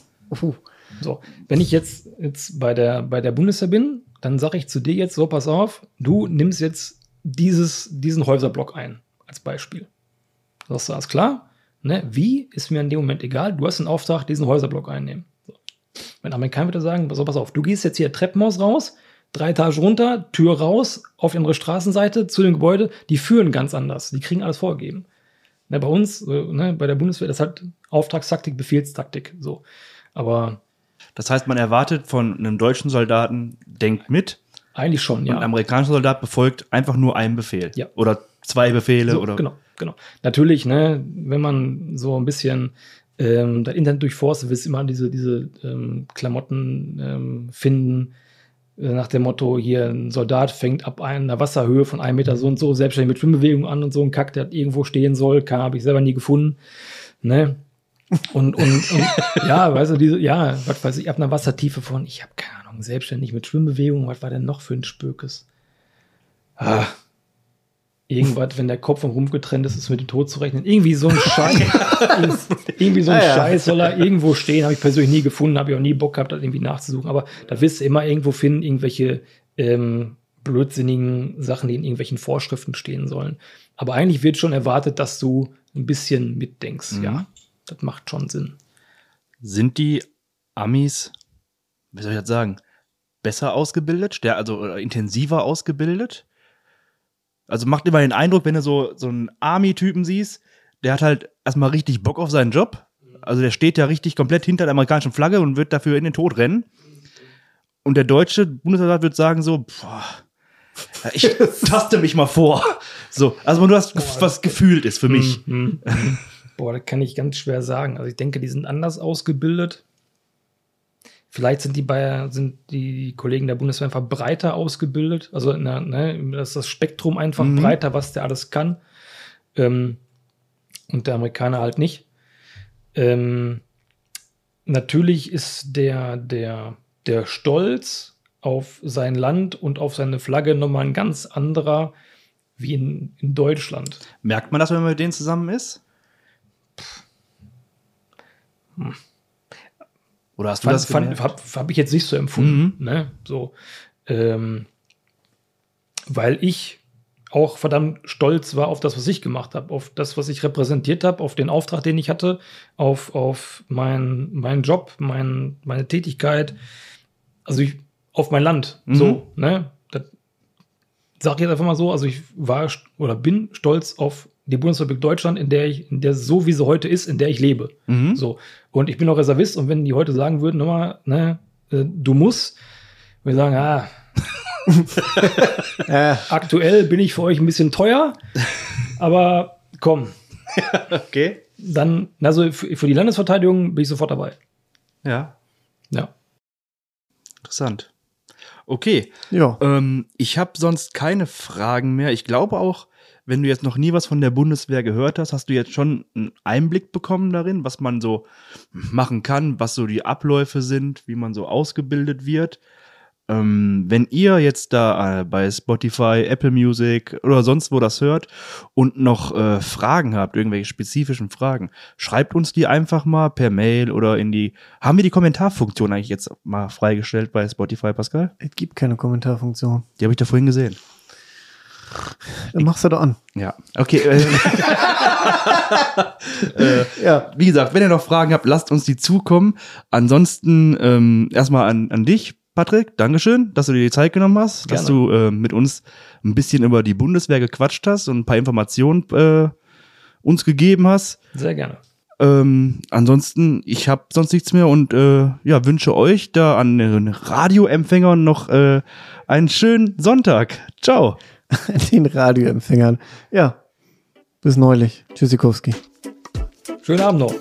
Uh, So, wenn ich jetzt, jetzt bei, der, bei der Bundeswehr bin, dann sage ich zu dir jetzt, so pass auf, du nimmst jetzt dieses, diesen Häuserblock ein, als Beispiel. Sagst du, alles klar? Ne? Wie, ist mir in dem Moment egal, du hast den Auftrag, diesen Häuserblock einnehmen. So. Wenn Amerikaner würde sagen, so pass auf, du gehst jetzt hier Treppenhaus raus, drei Etagen runter, Tür raus, auf die andere Straßenseite zu dem Gebäude, die führen ganz anders, die kriegen alles vorgegeben. Ne, bei uns, äh, ne, bei der Bundeswehr, das ist halt Auftragstaktik, Befehlstaktik, so. Aber Das heißt, man erwartet von einem deutschen Soldaten, denkt mit, Eigentlich schon, ja. ein amerikanischer Soldat befolgt einfach nur einen Befehl. Ja. Oder zwei Befehle so, oder. Genau, genau. Natürlich, ne, wenn man so ein bisschen ähm, das Internet durchforstet, willst du immer diese, diese ähm, Klamotten ähm, finden, nach dem Motto, hier ein Soldat fängt ab einer Wasserhöhe von einem Meter so und so selbstständig mit Schwimmbewegung an und so ein Kack, der irgendwo stehen soll, kann habe ich selber nie gefunden. Ne? Und, und, und ja, weißt du, diese, ja, was weiß ich, ab einer Wassertiefe von, ich habe keine Ahnung, selbstständig mit Schwimmbewegung, was war denn noch für ein Spökes? Ah, irgendwas, wenn der Kopf vom Rumpf getrennt ist, ist mit dem Tod zu rechnen. Irgendwie so ein Scheiß. irgendwie so ein Ah, ja. Scheiß soll er irgendwo stehen, habe ich persönlich nie gefunden, habe ich auch nie Bock gehabt, das irgendwie nachzusuchen. Aber da wirst du immer irgendwo finden, irgendwelche ähm, blödsinnigen Sachen, die in irgendwelchen Vorschriften stehen sollen. Aber eigentlich wird schon erwartet, dass du ein bisschen mitdenkst. Mhm. Ja, das macht schon Sinn. Sind die Amis, wie soll ich das sagen, besser ausgebildet, also oder intensiver ausgebildet? Also macht immer den Eindruck, wenn du so, so einen Army-Typen siehst, der hat halt erstmal richtig Bock auf seinen Job. Also der steht ja richtig komplett hinter der amerikanischen Flagge und wird dafür in den Tod rennen. Und der deutsche Bundessoldat wird sagen so, boah, ich taste mich mal vor. So, also nur das, was gefühlt ist für mich. Mhm. Mhm. Boah, das kann ich ganz schwer sagen. Also ich denke, die sind anders ausgebildet. Vielleicht sind die bei, sind die Kollegen der Bundeswehr einfach breiter ausgebildet. Also na, ne, das ist das Spektrum einfach Mhm. breiter, was der alles kann. Ähm, und der Amerikaner halt nicht. Ähm, natürlich ist der, der, der Stolz auf sein Land und auf seine Flagge nochmal ein ganz anderer wie in, in Deutschland. Merkt man das, wenn man mit denen zusammen ist? Oder hast du fand, das fand, gemerkt? hab, hab ich jetzt nicht so empfunden. Ne? So, ähm, weil ich auch verdammt stolz war auf das, was ich gemacht habe, auf das, was ich repräsentiert habe, auf den Auftrag, den ich hatte, auf, auf mein, meinen Job, mein, meine Tätigkeit, also ich, auf mein Land. Mhm. So, ne? Das sag ich jetzt einfach mal so, also ich war oder bin stolz auf die Bundesrepublik Deutschland, in der ich, in der so wie sie heute ist, in der ich lebe. Mhm. So. Und ich bin auch Reservist und wenn die heute sagen würden, nochmal, ne, äh, du musst, wir sagen, ah, aktuell bin ich für euch ein bisschen teuer, aber komm, Okay. dann, also für, für die Landesverteidigung bin ich sofort dabei. Ja, Ja. interessant. Okay, ja. ähm, ich habe sonst keine Fragen mehr. Ich glaube auch, wenn du jetzt noch nie was von der Bundeswehr gehört hast, hast du jetzt schon einen Einblick bekommen darin, was man so machen kann, was so die Abläufe sind, wie man so ausgebildet wird. ähm, wenn ihr jetzt da äh, bei Spotify, Apple Music oder sonst wo das hört und noch äh, Fragen habt, irgendwelche spezifischen Fragen, schreibt uns die einfach mal per Mail oder in die. Haben wir die Kommentarfunktion eigentlich jetzt mal freigestellt bei Spotify, Pascal? Es gibt keine Kommentarfunktion. Die habe ich da vorhin gesehen. Dann machst du doch an. Ja, okay. Äh, Ja. wie gesagt, wenn ihr noch Fragen habt, lasst uns die zukommen. Ansonsten ähm, erstmal an, an dich, Patrick. Dankeschön, dass du dir die Zeit genommen hast, dass Gerne. du äh, mit uns ein bisschen über die Bundeswehr gequatscht hast und ein paar Informationen äh, uns gegeben hast. Sehr gerne. Ähm, ansonsten, ich habe sonst nichts mehr und äh, ja, wünsche euch da an den Radioempfängern noch äh, einen schönen Sonntag. Ciao. Den Radioempfängern. Ja. Bis neulich. Tschüssikowski. Schönen Abend noch.